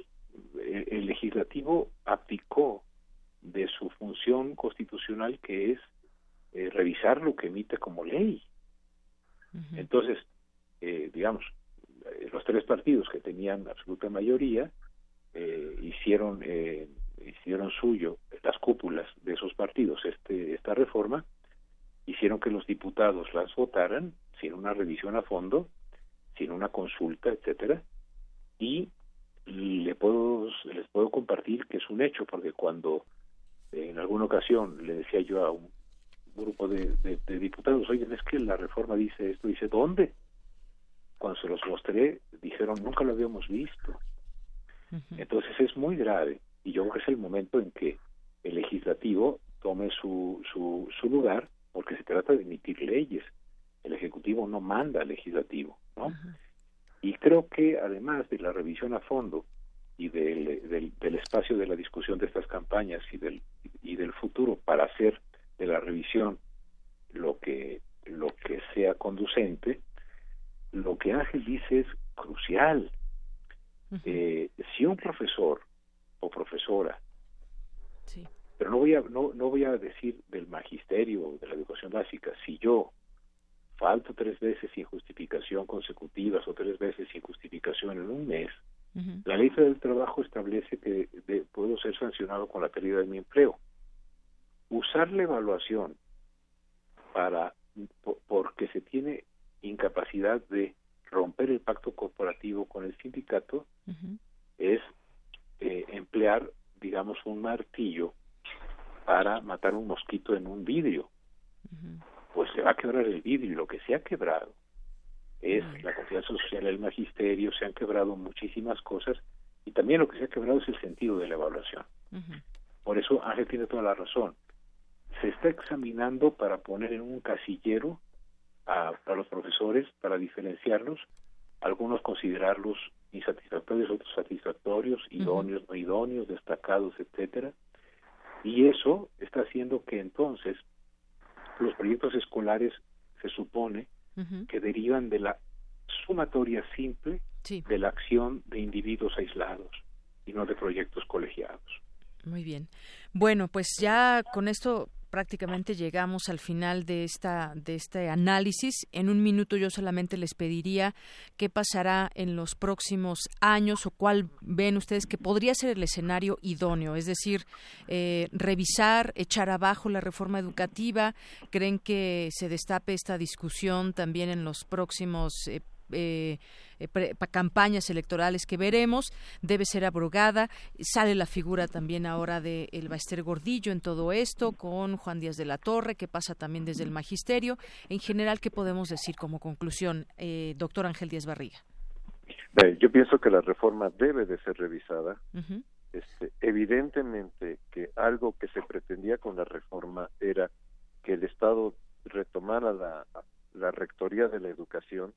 el, legislativo aplicó de su función constitucional que es eh, revisar lo que emite como ley. Entonces, eh, digamos, eh, los tres partidos que tenían absoluta mayoría eh, hicieron eh, hicieron suyo las cúpulas de esos partidos este esta reforma hicieron que los diputados las votaran sin una revisión a fondo sin una consulta etcétera. Y le puedo les puedo compartir que es un hecho porque cuando en alguna ocasión le decía yo a un grupo de, de diputados oye es que la reforma dice esto dice dónde cuando se los mostré, dijeron, nunca lo habíamos visto. Entonces es muy grave y yo creo que es el momento en que el legislativo tome su, su, su lugar porque se trata de emitir leyes. El Ejecutivo no manda al legislativo, ¿no? Y creo que además de la revisión a fondo y del, del, del, espacio de la discusión de estas campañas y del, y del futuro para hacer de la revisión lo que, lo que sea conducente, lo que Ángel dice es crucial. eh, si un profesor o profesora, pero no voy a no, no voy a decir del magisterio o de la educación básica, si yo falto tres veces sin justificación consecutivas o tres veces sin justificación en un mes, la ley del trabajo establece que de, puedo ser sancionado con la pérdida de mi empleo. Usar la evaluación para porque se tiene incapacidad de romper el pacto corporativo con el sindicato es eh, emplear, digamos, un martillo para matar un mosquito en un vidrio. Pues se va a quebrar el vidrio y lo que se ha quebrado es la confianza social del magisterio, se han quebrado muchísimas cosas y también lo que se ha quebrado es el sentido de la evaluación. Por eso Ángel tiene toda la razón. Se está examinando para poner en un casillero a, los profesores para diferenciarlos, algunos considerarlos insatisfactorios, otros satisfactorios, idóneos, no idóneos, destacados, etcétera. Y eso está haciendo que entonces los proyectos escolares se supone que derivan de la sumatoria simple de la acción de individuos aislados y no de proyectos colegiados. Muy bien. Bueno, pues ya con esto prácticamente llegamos al final de esta de este análisis. En un minuto yo solamente les pediría qué pasará en los próximos años o cuál ven ustedes que podría ser el escenario idóneo, es decir, eh, revisar, echar abajo la reforma educativa. Creen que se destape esta discusión también en los próximos eh, eh, eh campañas electorales que veremos, debe ser abrogada. Sale la figura también ahora de el Baester Gordillo en todo esto, con Juan Díaz de la Torre, que pasa también desde el magisterio. En general, ¿qué podemos decir como conclusión, eh, doctor Ángel Díaz Barriga? Yo pienso que la reforma debe de ser revisada. este, evidentemente que algo que se pretendía con la reforma era que el Estado retomara la, la rectoría de la educación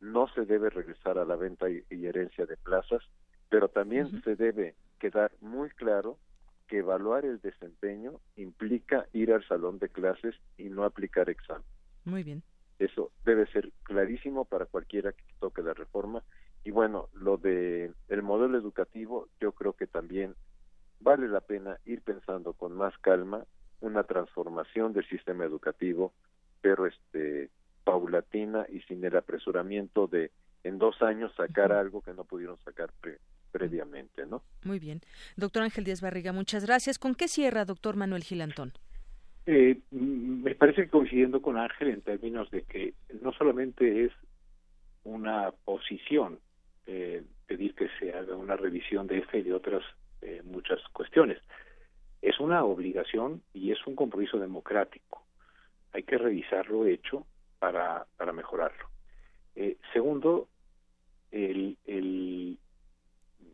no se debe regresar a la venta y, herencia de plazas, pero también se debe quedar muy claro que evaluar el desempeño implica ir al salón de clases y no aplicar examen. Muy bien. Eso debe ser clarísimo para cualquiera que toque la reforma. Y bueno, lo de el modelo educativo, yo creo que también vale la pena ir pensando con más calma una transformación del sistema educativo, pero este paulatina y sin el apresuramiento de en dos años sacar algo que no pudieron sacar previamente, ¿no? Muy bien. Doctor Ángel Díaz Barriga, muchas gracias. ¿Con qué cierra, doctor Manuel Gilantón? Eh, me parece que coincidiendo con Ángel en términos de que no solamente es una posición eh, pedir que se haga una revisión de esta y de otras eh, muchas cuestiones, es una obligación y es un compromiso democrático. Hay que revisar lo hecho para, para mejorarlo. Eh, segundo, el, el,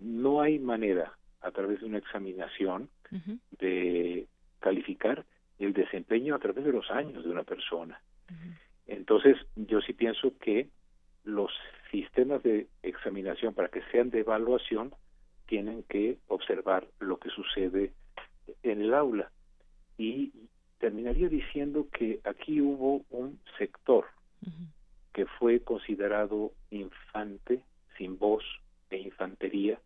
no hay manera a través de una examinación de calificar el desempeño a través de los años de una persona. Entonces, yo sí pienso que los sistemas de examinación para que sean de evaluación tienen que observar lo que sucede en el aula. Y terminaría diciendo que aquí hubo un sector que fue considerado infante, sin voz e infantería,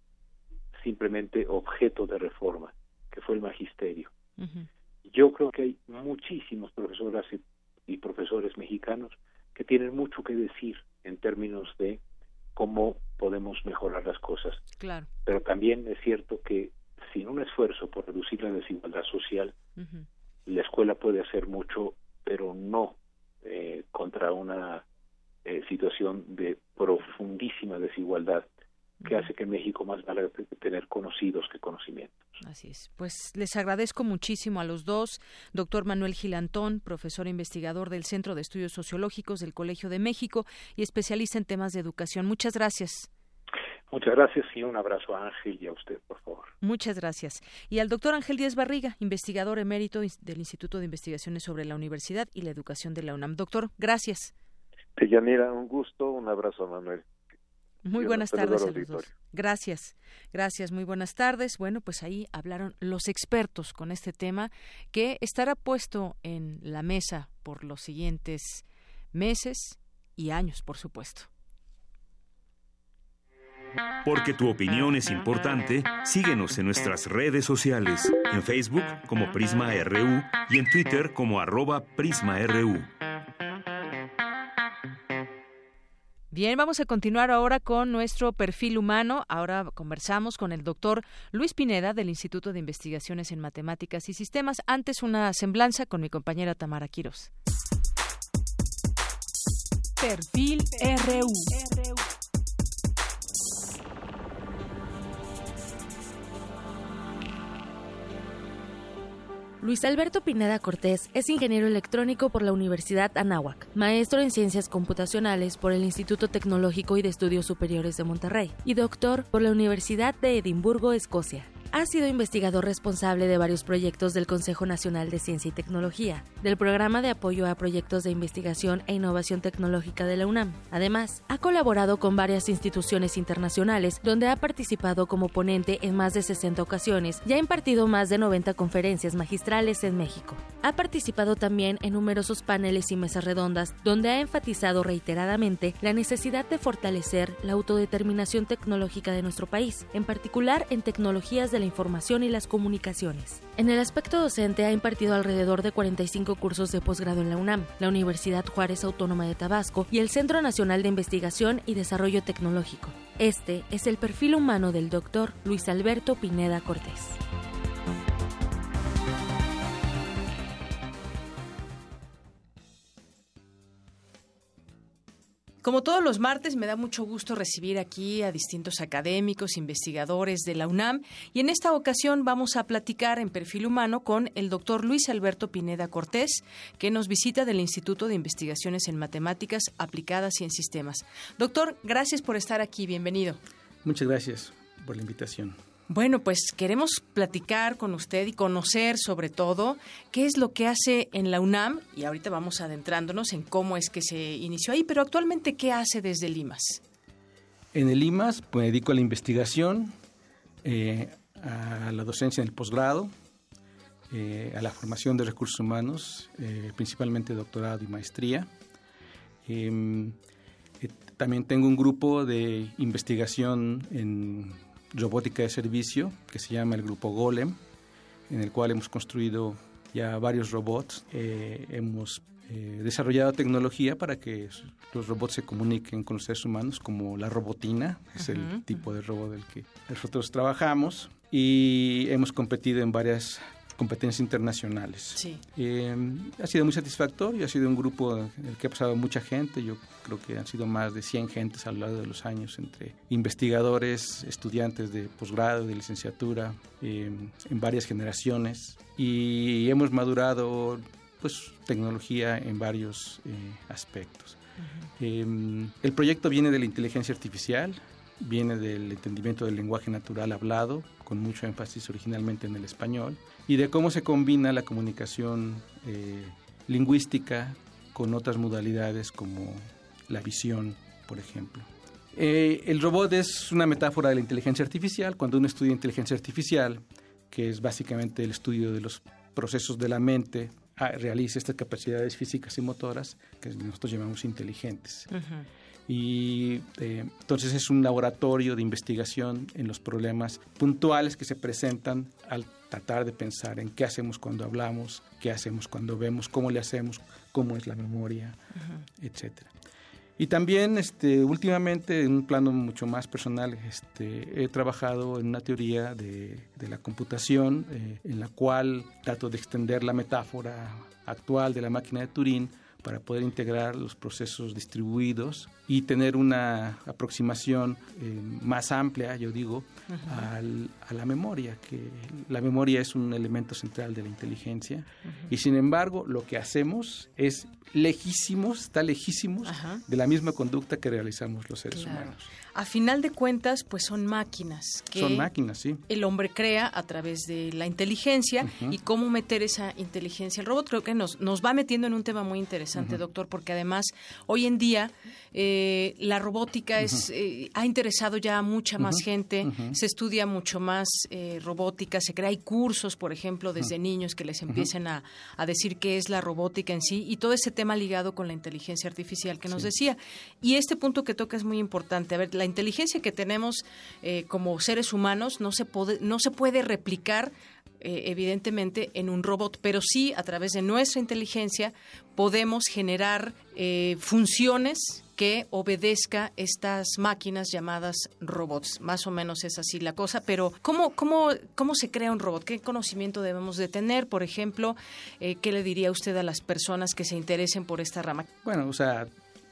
simplemente objeto de reforma, que fue el magisterio. Yo creo que hay muchísimos profesoras y, profesores mexicanos que tienen mucho que decir en términos de cómo podemos mejorar las cosas. Claro. Pero también es cierto que sin un esfuerzo por reducir la desigualdad social, la escuela puede hacer mucho, pero no eh, contra una eh, situación de profundísima desigualdad que hace que México más valga tener conocidos que conocimientos. Así es. Pues les agradezco muchísimo a los dos, doctor Manuel Gilantón, profesor e investigador del Centro de Estudios Sociológicos del Colegio de México y especialista en temas de educación. Muchas gracias. Muchas gracias y un abrazo a Ángel y a usted, por favor. Muchas gracias. Y al doctor Ángel Díaz Barriga, investigador emérito del Instituto de Investigaciones sobre la Universidad y la Educación de la UNAM. Doctor, gracias. Deyanira, un gusto, un abrazo, Manuel. Muy buenas tardes a los dos. Gracias, gracias, muy buenas tardes. Bueno, pues ahí hablaron los expertos con este tema que estará puesto en la mesa por los siguientes meses y años, por supuesto. Porque tu opinión es importante, síguenos en nuestras redes sociales, en Facebook como Prisma RU y en Twitter como arroba PrismaRU. Bien, vamos a continuar ahora con nuestro perfil humano. Ahora conversamos con el doctor Luis Pineda del Instituto de Investigaciones en Matemáticas y Sistemas. Antes una semblanza con mi compañera Tamara Quiros. Perfil RU. Luis Alberto Pineda Cortés es ingeniero electrónico por la Universidad Anáhuac, maestro en ciencias computacionales por el Instituto Tecnológico y de Estudios Superiores de Monterrey y doctor por la Universidad de Edimburgo, Escocia. Ha sido investigador responsable de varios proyectos del Consejo Nacional de Ciencia y Tecnología, del Programa de Apoyo a Proyectos de Investigación e Innovación Tecnológica de la UNAM. Además, ha colaborado con varias instituciones internacionales donde ha participado como ponente en más de 60 ocasiones y ha impartido más de 90 conferencias magistrales en México. Ha participado también en numerosos paneles y mesas redondas donde ha enfatizado reiteradamente la necesidad de fortalecer la autodeterminación tecnológica de nuestro país, en particular en tecnologías de información y las comunicaciones. En el aspecto docente ha impartido alrededor de 45 cursos de posgrado en la UNAM, la Universidad Juárez Autónoma de Tabasco y el Centro Nacional de Investigación y Desarrollo Tecnológico. Este es el perfil humano del doctor Luis Alberto Pineda Cortés. Como todos los martes, me da mucho gusto recibir aquí a distintos académicos, investigadores de la UNAM y en esta ocasión vamos a platicar en perfil humano con el doctor Luis Alberto Pineda Cortés, que nos visita del Instituto de Investigaciones en Matemáticas Aplicadas y en Sistemas. Doctor, gracias por estar aquí, bienvenido. Muchas gracias por la invitación. Bueno, pues queremos platicar con usted y conocer sobre todo qué es lo que hace en la UNAM y ahorita vamos adentrándonos en cómo es que se inició ahí, pero actualmente qué hace desde Limas. En el Limas pues, me dedico a la investigación, eh, a la docencia en el posgrado, eh, a la formación de recursos humanos, eh, principalmente doctorado y maestría. Em, también tengo un grupo de investigación en robótica de servicio que se llama el grupo Golem, en el cual hemos construido ya varios robots. Eh, hemos eh, desarrollado tecnología para que los robots se comuniquen con los seres humanos, como la robotina, es el tipo de robot del que nosotros trabajamos, y hemos competido en varias competencias internacionales. Eh, ha sido muy satisfactorio, ha sido un grupo en el que ha pasado mucha gente, yo creo que han sido más de 100 gentes a lo largo de los años, entre investigadores, estudiantes de posgrado, de licenciatura, eh, en varias generaciones, y hemos madurado pues tecnología en varios eh, aspectos. el proyecto viene de la inteligencia artificial, viene del entendimiento del lenguaje natural hablado, con mucho énfasis originalmente en el español, y de cómo se combina la comunicación eh, lingüística con otras modalidades como la visión, por ejemplo. Eh, el robot es una metáfora de la inteligencia artificial. Cuando uno estudia inteligencia artificial, que es básicamente el estudio de los procesos de la mente, ah, realiza estas capacidades físicas y motoras que nosotros llamamos inteligentes y eh, entonces es un laboratorio de investigación en los problemas puntuales que se presentan al tratar de pensar en qué hacemos cuando hablamos, qué hacemos cuando vemos, cómo le hacemos, cómo es la memoria, etcétera. Y también este, últimamente, en un plano mucho más personal, este, he trabajado en una teoría de, de la computación eh, en la cual trato de extender la metáfora actual de la máquina de Turín para poder integrar los procesos distribuidos y tener una aproximación eh, más amplia, yo digo, a la memoria, que la memoria es un elemento central de la inteligencia. Y sin embargo lo que hacemos es lejísimos, está lejísimos de la misma conducta que realizamos los seres humanos a final de cuentas, pues son máquinas que son máquinas, sí. el hombre crea a través de la inteligencia y cómo meter esa inteligencia al robot. Creo que nos, nos va metiendo en un tema muy interesante, doctor, porque además hoy en día eh, la robótica es eh, ha interesado ya a mucha más gente, se estudia mucho más eh, robótica, se crea hay cursos, por ejemplo, desde niños que les empiecen a, a, decir qué es la robótica en sí y todo ese tema ligado con la inteligencia artificial que nos decía. Y este punto que toca es muy importante. A ver, la la inteligencia que tenemos eh, como seres humanos no se, puede, no se puede replicar eh, evidentemente en un robot, pero sí a través de nuestra inteligencia podemos generar eh, funciones que obedezca estas máquinas llamadas robots. Más o menos es así la cosa, pero ¿cómo, cómo, cómo se crea un robot? ¿Qué conocimiento debemos de tener? Por ejemplo, ¿qué le diría usted a las personas que se interesen por esta rama? Bueno, o sea,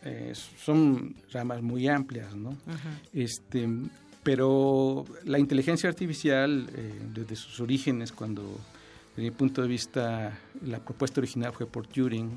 eh, son ramas muy amplias, ¿no? Este, pero la inteligencia artificial, eh, desde sus orígenes, cuando, desde mi punto de vista, la propuesta original fue por Turing,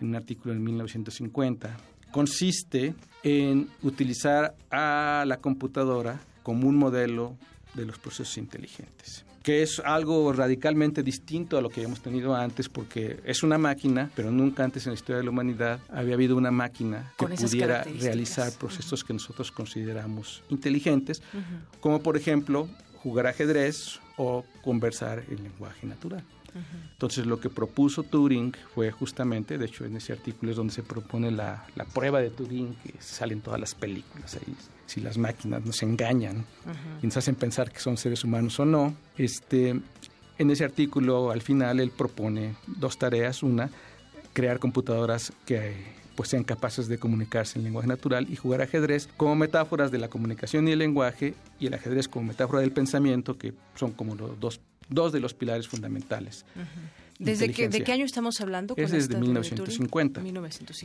en un artículo en 1950, consiste en utilizar a la computadora como un modelo de los procesos inteligentes que es algo radicalmente distinto a lo que hemos tenido antes, porque es una máquina, pero nunca antes en la historia de la humanidad había habido una máquina que pudiera realizar procesos que nosotros consideramos inteligentes, como por ejemplo jugar ajedrez o conversar en lenguaje natural. Entonces lo que propuso Turing fue justamente, de hecho en ese artículo es donde se propone la, la prueba de Turing, que salen todas las películas ahí, si las máquinas nos engañan y nos hacen pensar que son seres humanos o no. Este, en ese artículo al final él propone dos tareas, una, crear computadoras que pues sean capaces de comunicarse en lenguaje natural y jugar ajedrez como metáforas de la comunicación y el lenguaje y el ajedrez como metáfora del pensamiento que son como los dos, dos de los pilares fundamentales. ¿Desde qué, de qué año estamos hablando? es desde 1950.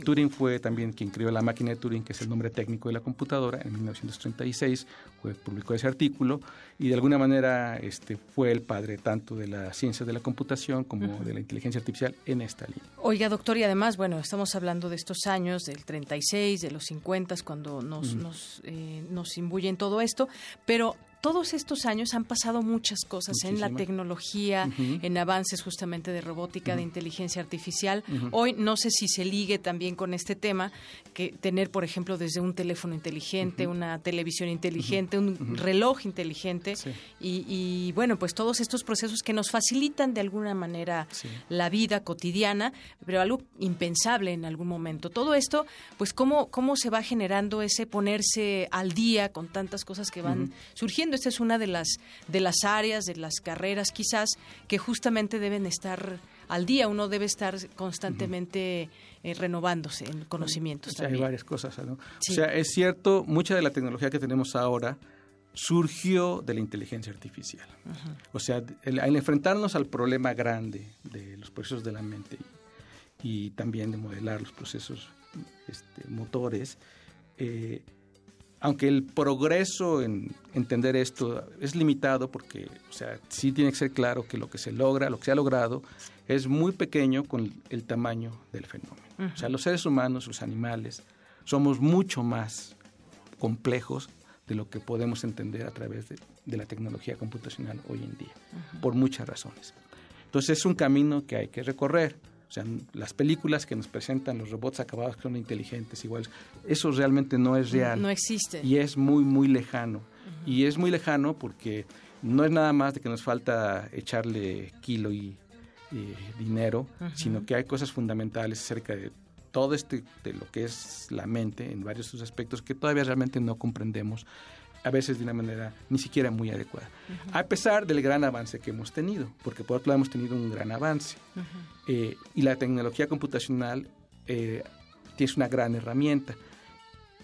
Turing? fue también quien creó la máquina de Turing, que es el nombre técnico de la computadora. En 1936 fue, publicó ese artículo y de alguna manera este, fue el padre tanto de la ciencia de la computación como de la inteligencia artificial en esta línea. Oiga, doctor, y además, bueno, estamos hablando de estos años, del 36, de los 50, cuando nos, nos, eh, nos imbuyen todo esto, pero todos estos años han pasado muchas cosas en la tecnología, en avances justamente de robótica, de inteligencia artificial. Hoy no sé si se ligue también con este tema, que tener, por ejemplo, desde un teléfono inteligente, una televisión inteligente, un reloj inteligente y, bueno, pues todos estos procesos que nos facilitan de alguna manera la vida cotidiana, pero algo impensable en algún momento. Todo esto, pues cómo, cómo se va generando ese ponerse al día con tantas cosas que van surgiendo esta es una de las, de las áreas, de las carreras quizás, que justamente deben estar al día, uno debe estar constantemente eh, renovándose en conocimientos. hay varias cosas, ¿no? O sea, es cierto, mucha de la tecnología que tenemos ahora surgió de la inteligencia artificial. O sea, al enfrentarnos al problema grande de los procesos de la mente y, también de modelar los procesos este, motores, eh, aunque el progreso en entender esto es limitado porque, o sea, sí tiene que ser claro que lo que se logra, lo que se ha logrado, es muy pequeño con el tamaño del fenómeno. O sea, los seres humanos, los animales, somos mucho más complejos de lo que podemos entender a través de, la tecnología computacional hoy en día, por muchas razones. Entonces es un camino que hay que recorrer. O sea, las películas que nos presentan los robots acabados que son inteligentes, iguales, eso realmente no es real. No existe. Y es muy, muy lejano. Y es muy lejano porque no es nada más de que nos falta echarle kilo y, dinero, sino que hay cosas fundamentales acerca de todo este de lo que es la mente en varios de sus aspectos que todavía realmente no comprendemos a veces de una manera ni siquiera muy adecuada. A pesar del gran avance que hemos tenido, porque por otro lado hemos tenido un gran avance. Eh, y la tecnología computacional eh, tiene una gran herramienta.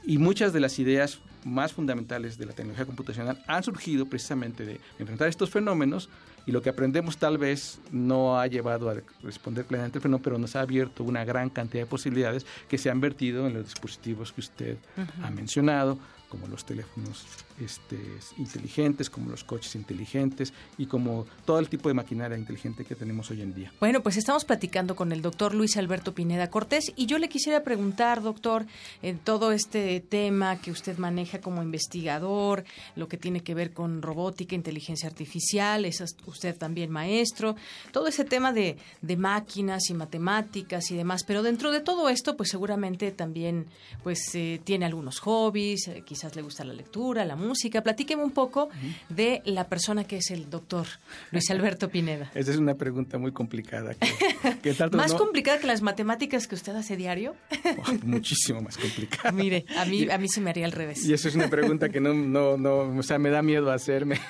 Y muchas de las ideas más fundamentales de la tecnología computacional han surgido precisamente de enfrentar estos fenómenos y lo que aprendemos tal vez no ha llevado a responder plenamente al fenómeno, pero nos ha abierto una gran cantidad de posibilidades que se han vertido en los dispositivos que usted ha mencionado, como los teléfonos este, inteligentes, como los coches inteligentes y como todo el tipo de maquinaria inteligente que tenemos hoy en día. Bueno, pues estamos platicando con el doctor Luis Alberto Pineda Cortés y yo le quisiera preguntar, doctor, en todo este tema que usted maneja como investigador, lo que tiene que ver con robótica, inteligencia artificial, es usted también maestro, todo ese tema de, máquinas y matemáticas y demás, pero dentro de todo esto, pues seguramente también pues eh, tiene algunos hobbies, eh, quizás le gusta la lectura, la música. Platíqueme un poco de la persona que es el doctor Luis Alberto Pineda. Esa es una pregunta muy complicada. ¿Más complicada que las matemáticas que usted hace diario? Oh, muchísimo más complicada. Mire, a mí, a mí se me haría al revés. Y eso es una pregunta que no, no, no, o sea, me da miedo hacerme.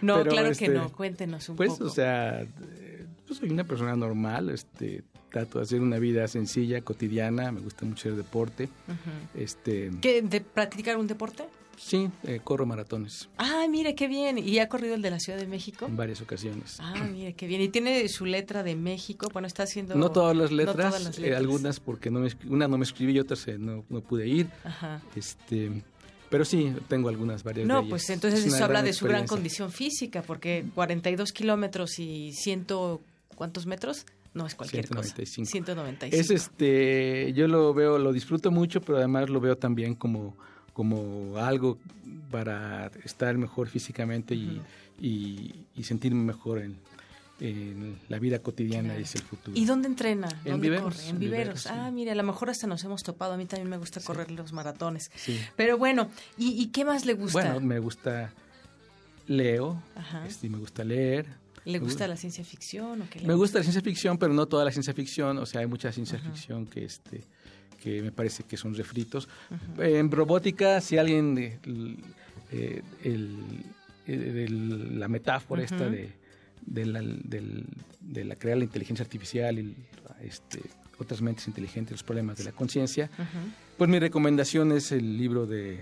no, claro que este, no. Cuéntenos un pues, poco. Pues, o sea, pues soy una persona normal, este, trato de hacer una vida sencilla, cotidiana, me gusta mucho el deporte. este, ¿Qué, ¿De practicar un deporte? Sí, eh, corro maratones. Ah, mire, qué bien. ¿Y ha corrido el de la Ciudad de México? En varias ocasiones. Ah, mire, qué bien. ¿Y tiene su letra de México? Bueno, está haciendo... No todas las letras, eh, algunas porque no me, una no me escribí y otras eh, no, no, pude ir. Ajá. Este, pero sí, tengo algunas varias No, pues entonces eso habla de su gran condición física, porque 42 kilómetros y ciento... ¿Cuántos metros? No es cualquier 195. cosa. 195. Es este, yo lo veo, lo disfruto mucho, pero además lo veo también como, como algo para estar mejor físicamente y, y, sentirme mejor en, en la vida cotidiana y es el futuro. ¿Y dónde entrena? En ¿Dónde viveros, corre? En, viveros. Ah, mire, a lo mejor hasta nos hemos topado. A mí también me gusta correr los maratones. Sí. Pero bueno, ¿y, qué más le gusta? Bueno, me gusta, leo, este, me gusta leer, ¿Le gusta la ciencia ficción? O qué me gusta la ciencia ficción, pero no toda la ciencia ficción. O sea, hay mucha ciencia ficción que este que me parece que son refritos. En robótica, si alguien eh, el, la metáfora esta de, de, la, de la crear la inteligencia artificial y este, otras mentes inteligentes, los problemas de la conciencia, pues mi recomendación es el libro de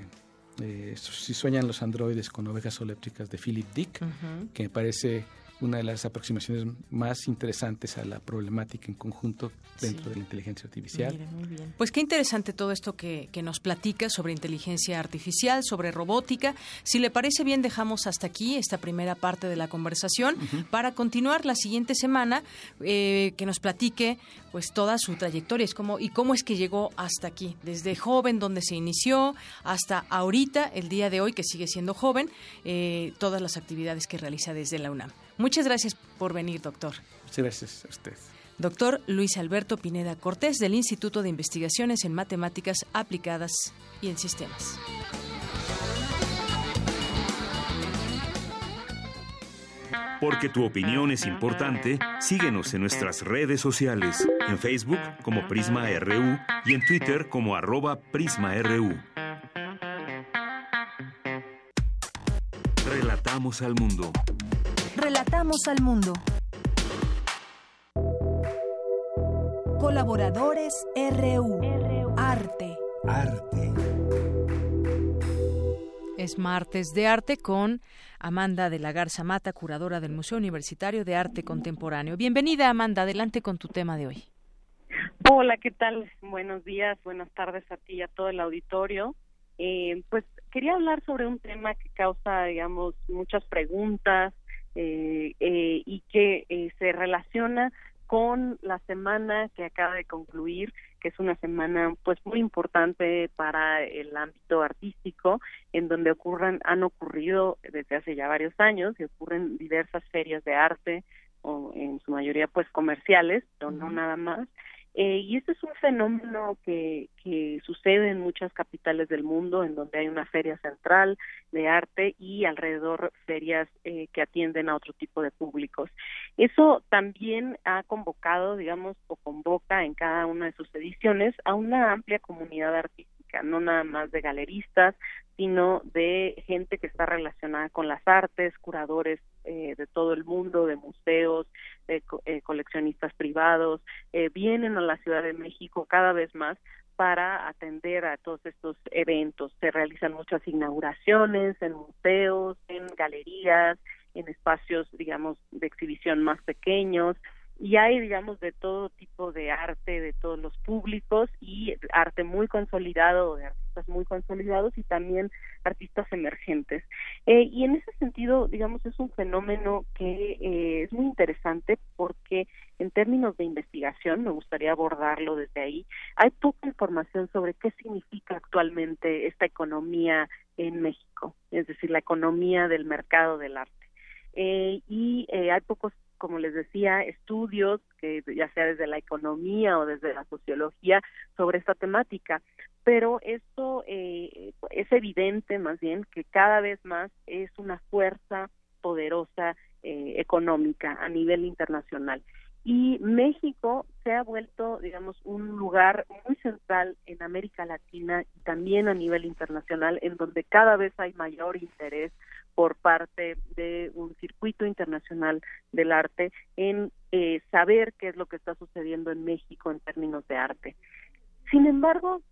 Si sueñan los androides con ovejas eléctricas de Philip Dick, que me parece una de las aproximaciones más interesantes a la problemática en conjunto dentro de la inteligencia artificial. muy bien. Pues qué interesante todo esto que, nos platica sobre inteligencia artificial, sobre robótica. Si le parece bien, dejamos hasta aquí esta primera parte de la conversación para continuar la siguiente semana, eh, que nos platique pues toda su trayectoria es como, y cómo es que llegó hasta aquí, desde joven donde se inició hasta ahorita, el día de hoy que sigue siendo joven, eh, todas las actividades que realiza desde la UNAM. Muchas gracias por venir, doctor. Muchas gracias a usted. Doctor Luis Alberto Pineda Cortés del Instituto de Investigaciones en Matemáticas Aplicadas y en Sistemas. Porque tu opinión es importante, síguenos en nuestras redes sociales, en Facebook como Prisma RU y en Twitter como arroba PrismaRU. Relatamos al mundo. Relatamos al mundo. Colaboradores RU. Arte. Arte. Es martes de arte con Amanda de la Garza Mata, curadora del Museo Universitario de Arte Contemporáneo. Bienvenida, Amanda. Adelante con tu tema de hoy. Hola, ¿qué tal? Buenos días, buenas tardes a ti y a todo el auditorio. Eh, pues quería hablar sobre un tema que causa, digamos, muchas preguntas eh, eh, y que se relaciona con la semana que acaba de concluir, que es una semana pues muy importante para el ámbito artístico, en donde ocurran, han ocurrido desde hace ya varios años y ocurren diversas ferias de arte, o en su mayoría pues comerciales, pero no nada más, eh, y este es un fenómeno que, que sucede en muchas capitales del mundo, en donde hay una feria central de arte y alrededor ferias eh, que atienden a otro tipo de públicos. Eso también ha convocado, digamos, o convoca en cada una de sus ediciones a una amplia comunidad artística, no nada más de galeristas, sino de gente que está relacionada con las artes, curadores eh, de todo el mundo, de museos, de eh, coleccionistas privados, eh, vienen a la Ciudad de México cada vez más para atender a todos estos eventos. Se realizan muchas inauguraciones en museos, en galerías, en espacios, digamos, de exhibición más pequeños, y hay, digamos, de todo tipo de arte, de todos los públicos y arte muy consolidado, de artistas muy consolidados y también artistas emergentes. Eh, y en ese sentido, digamos, es un fenómeno que eh, es muy interesante porque en términos de investigación, me gustaría abordarlo desde ahí, hay poca información sobre qué significa actualmente esta economía en México, es decir, la economía del mercado del arte. Eh, y eh, hay pocos como les decía, estudios, que ya sea desde la economía o desde la sociología, sobre esta temática. Pero esto eh, es evidente, más bien, que cada vez más es una fuerza poderosa eh, económica a nivel internacional. Y México se ha vuelto, digamos, un lugar muy central en América Latina y también a nivel internacional, en donde cada vez hay mayor interés por parte de un circuito internacional del arte en eh, saber qué es lo que está sucediendo en México en términos de arte. Sin embargo,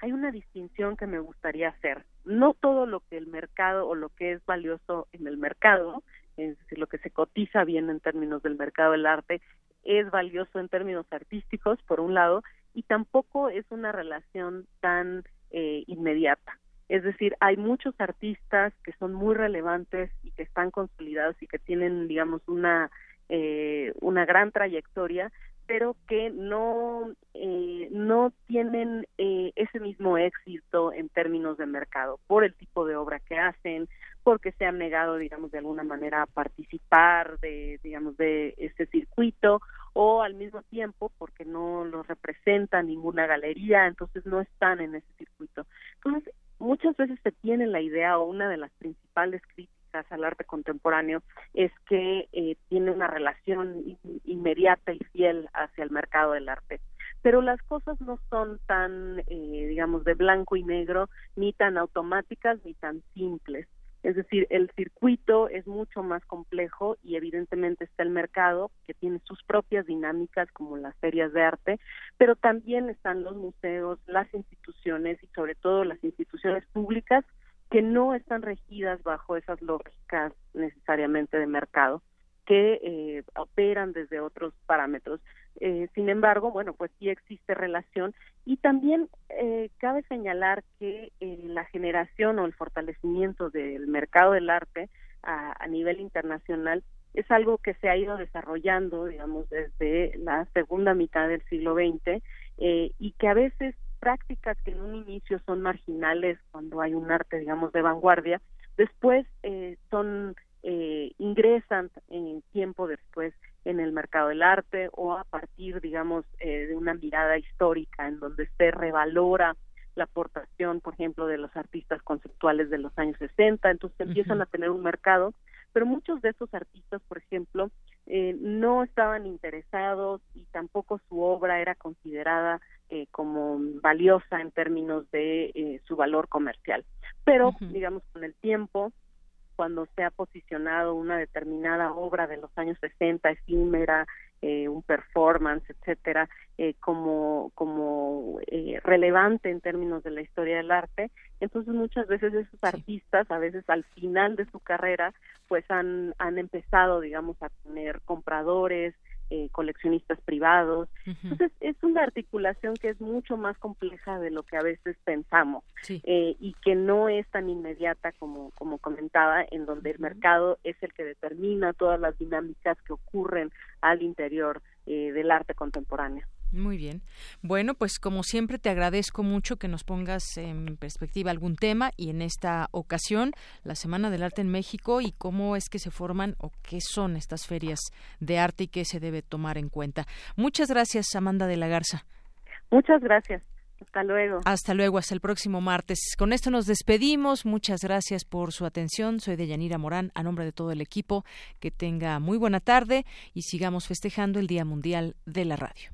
hay una distinción que me gustaría hacer. No todo lo que el mercado o lo que es valioso en el mercado, es decir, lo que se cotiza bien en términos del mercado del arte, es valioso en términos artísticos, por un lado, y tampoco es una relación tan eh, inmediata. Es decir, hay muchos artistas que son muy relevantes y que están consolidados y que tienen, digamos, una eh, una gran trayectoria, pero que no eh, no tienen eh, ese mismo éxito en términos de mercado por el tipo de obra que hacen, porque se han negado, digamos, de alguna manera a participar de, digamos, de este circuito o al mismo tiempo porque no los representa ninguna galería, entonces no están en ese circuito. Entonces, muchas veces se tiene la idea o una de las principales críticas al arte contemporáneo es que eh, tiene una relación inmediata y fiel hacia el mercado del arte pero las cosas no son tan, eh, digamos, de blanco y negro, ni tan automáticas, ni tan simples. Es decir, el circuito es mucho más complejo y evidentemente está el mercado que tiene sus propias dinámicas como las ferias de arte, pero también están los museos, las instituciones y sobre todo las instituciones públicas que no están regidas bajo esas lógicas necesariamente de mercado que eh, operan desde otros parámetros. Eh, sin embargo, bueno, pues sí existe relación. Y también eh, cabe señalar que la generación o el fortalecimiento del mercado del arte a, a, nivel internacional es algo que se ha ido desarrollando, digamos, desde la segunda mitad del siglo XX y que a veces prácticas que en un inicio son marginales cuando hay un arte, digamos, de vanguardia, después son eh, ingresan en tiempo después en el mercado del arte o a partir, digamos, eh, de una mirada histórica en donde se revalora la aportación, por ejemplo, de los artistas conceptuales de los años 60, entonces empiezan a tener un mercado, pero muchos de esos artistas, por ejemplo, eh, no estaban interesados y tampoco su obra era considerada eh, como valiosa en términos de eh, su valor comercial. Pero, digamos, con el tiempo, cuando se ha posicionado una determinada obra de los años 60, efímera, eh, un performance, etcétera, eh, como, como eh, relevante en términos de la historia del arte. Entonces muchas veces esos artistas, a veces al final de su carrera, pues han, han empezado, digamos, a tener compradores, eh, coleccionistas privados. Entonces, es una articulación que es mucho más compleja de lo que a veces pensamos eh, y que no es tan inmediata como, como comentaba, en donde el mercado es el que determina todas las dinámicas que ocurren al interior eh, del arte contemporáneo. Muy bien. Bueno, pues como siempre te agradezco mucho que nos pongas en perspectiva algún tema y en esta ocasión la Semana del Arte en México y cómo es que se forman o qué son estas ferias de arte y qué se debe tomar en cuenta. Muchas gracias, Amanda de la Garza. Muchas gracias. Hasta luego. Hasta luego, hasta el próximo martes. Con esto nos despedimos. Muchas gracias por su atención. Soy Deyanira Morán, a nombre de todo el equipo. Que tenga muy buena tarde y sigamos festejando el Día Mundial de la Radio.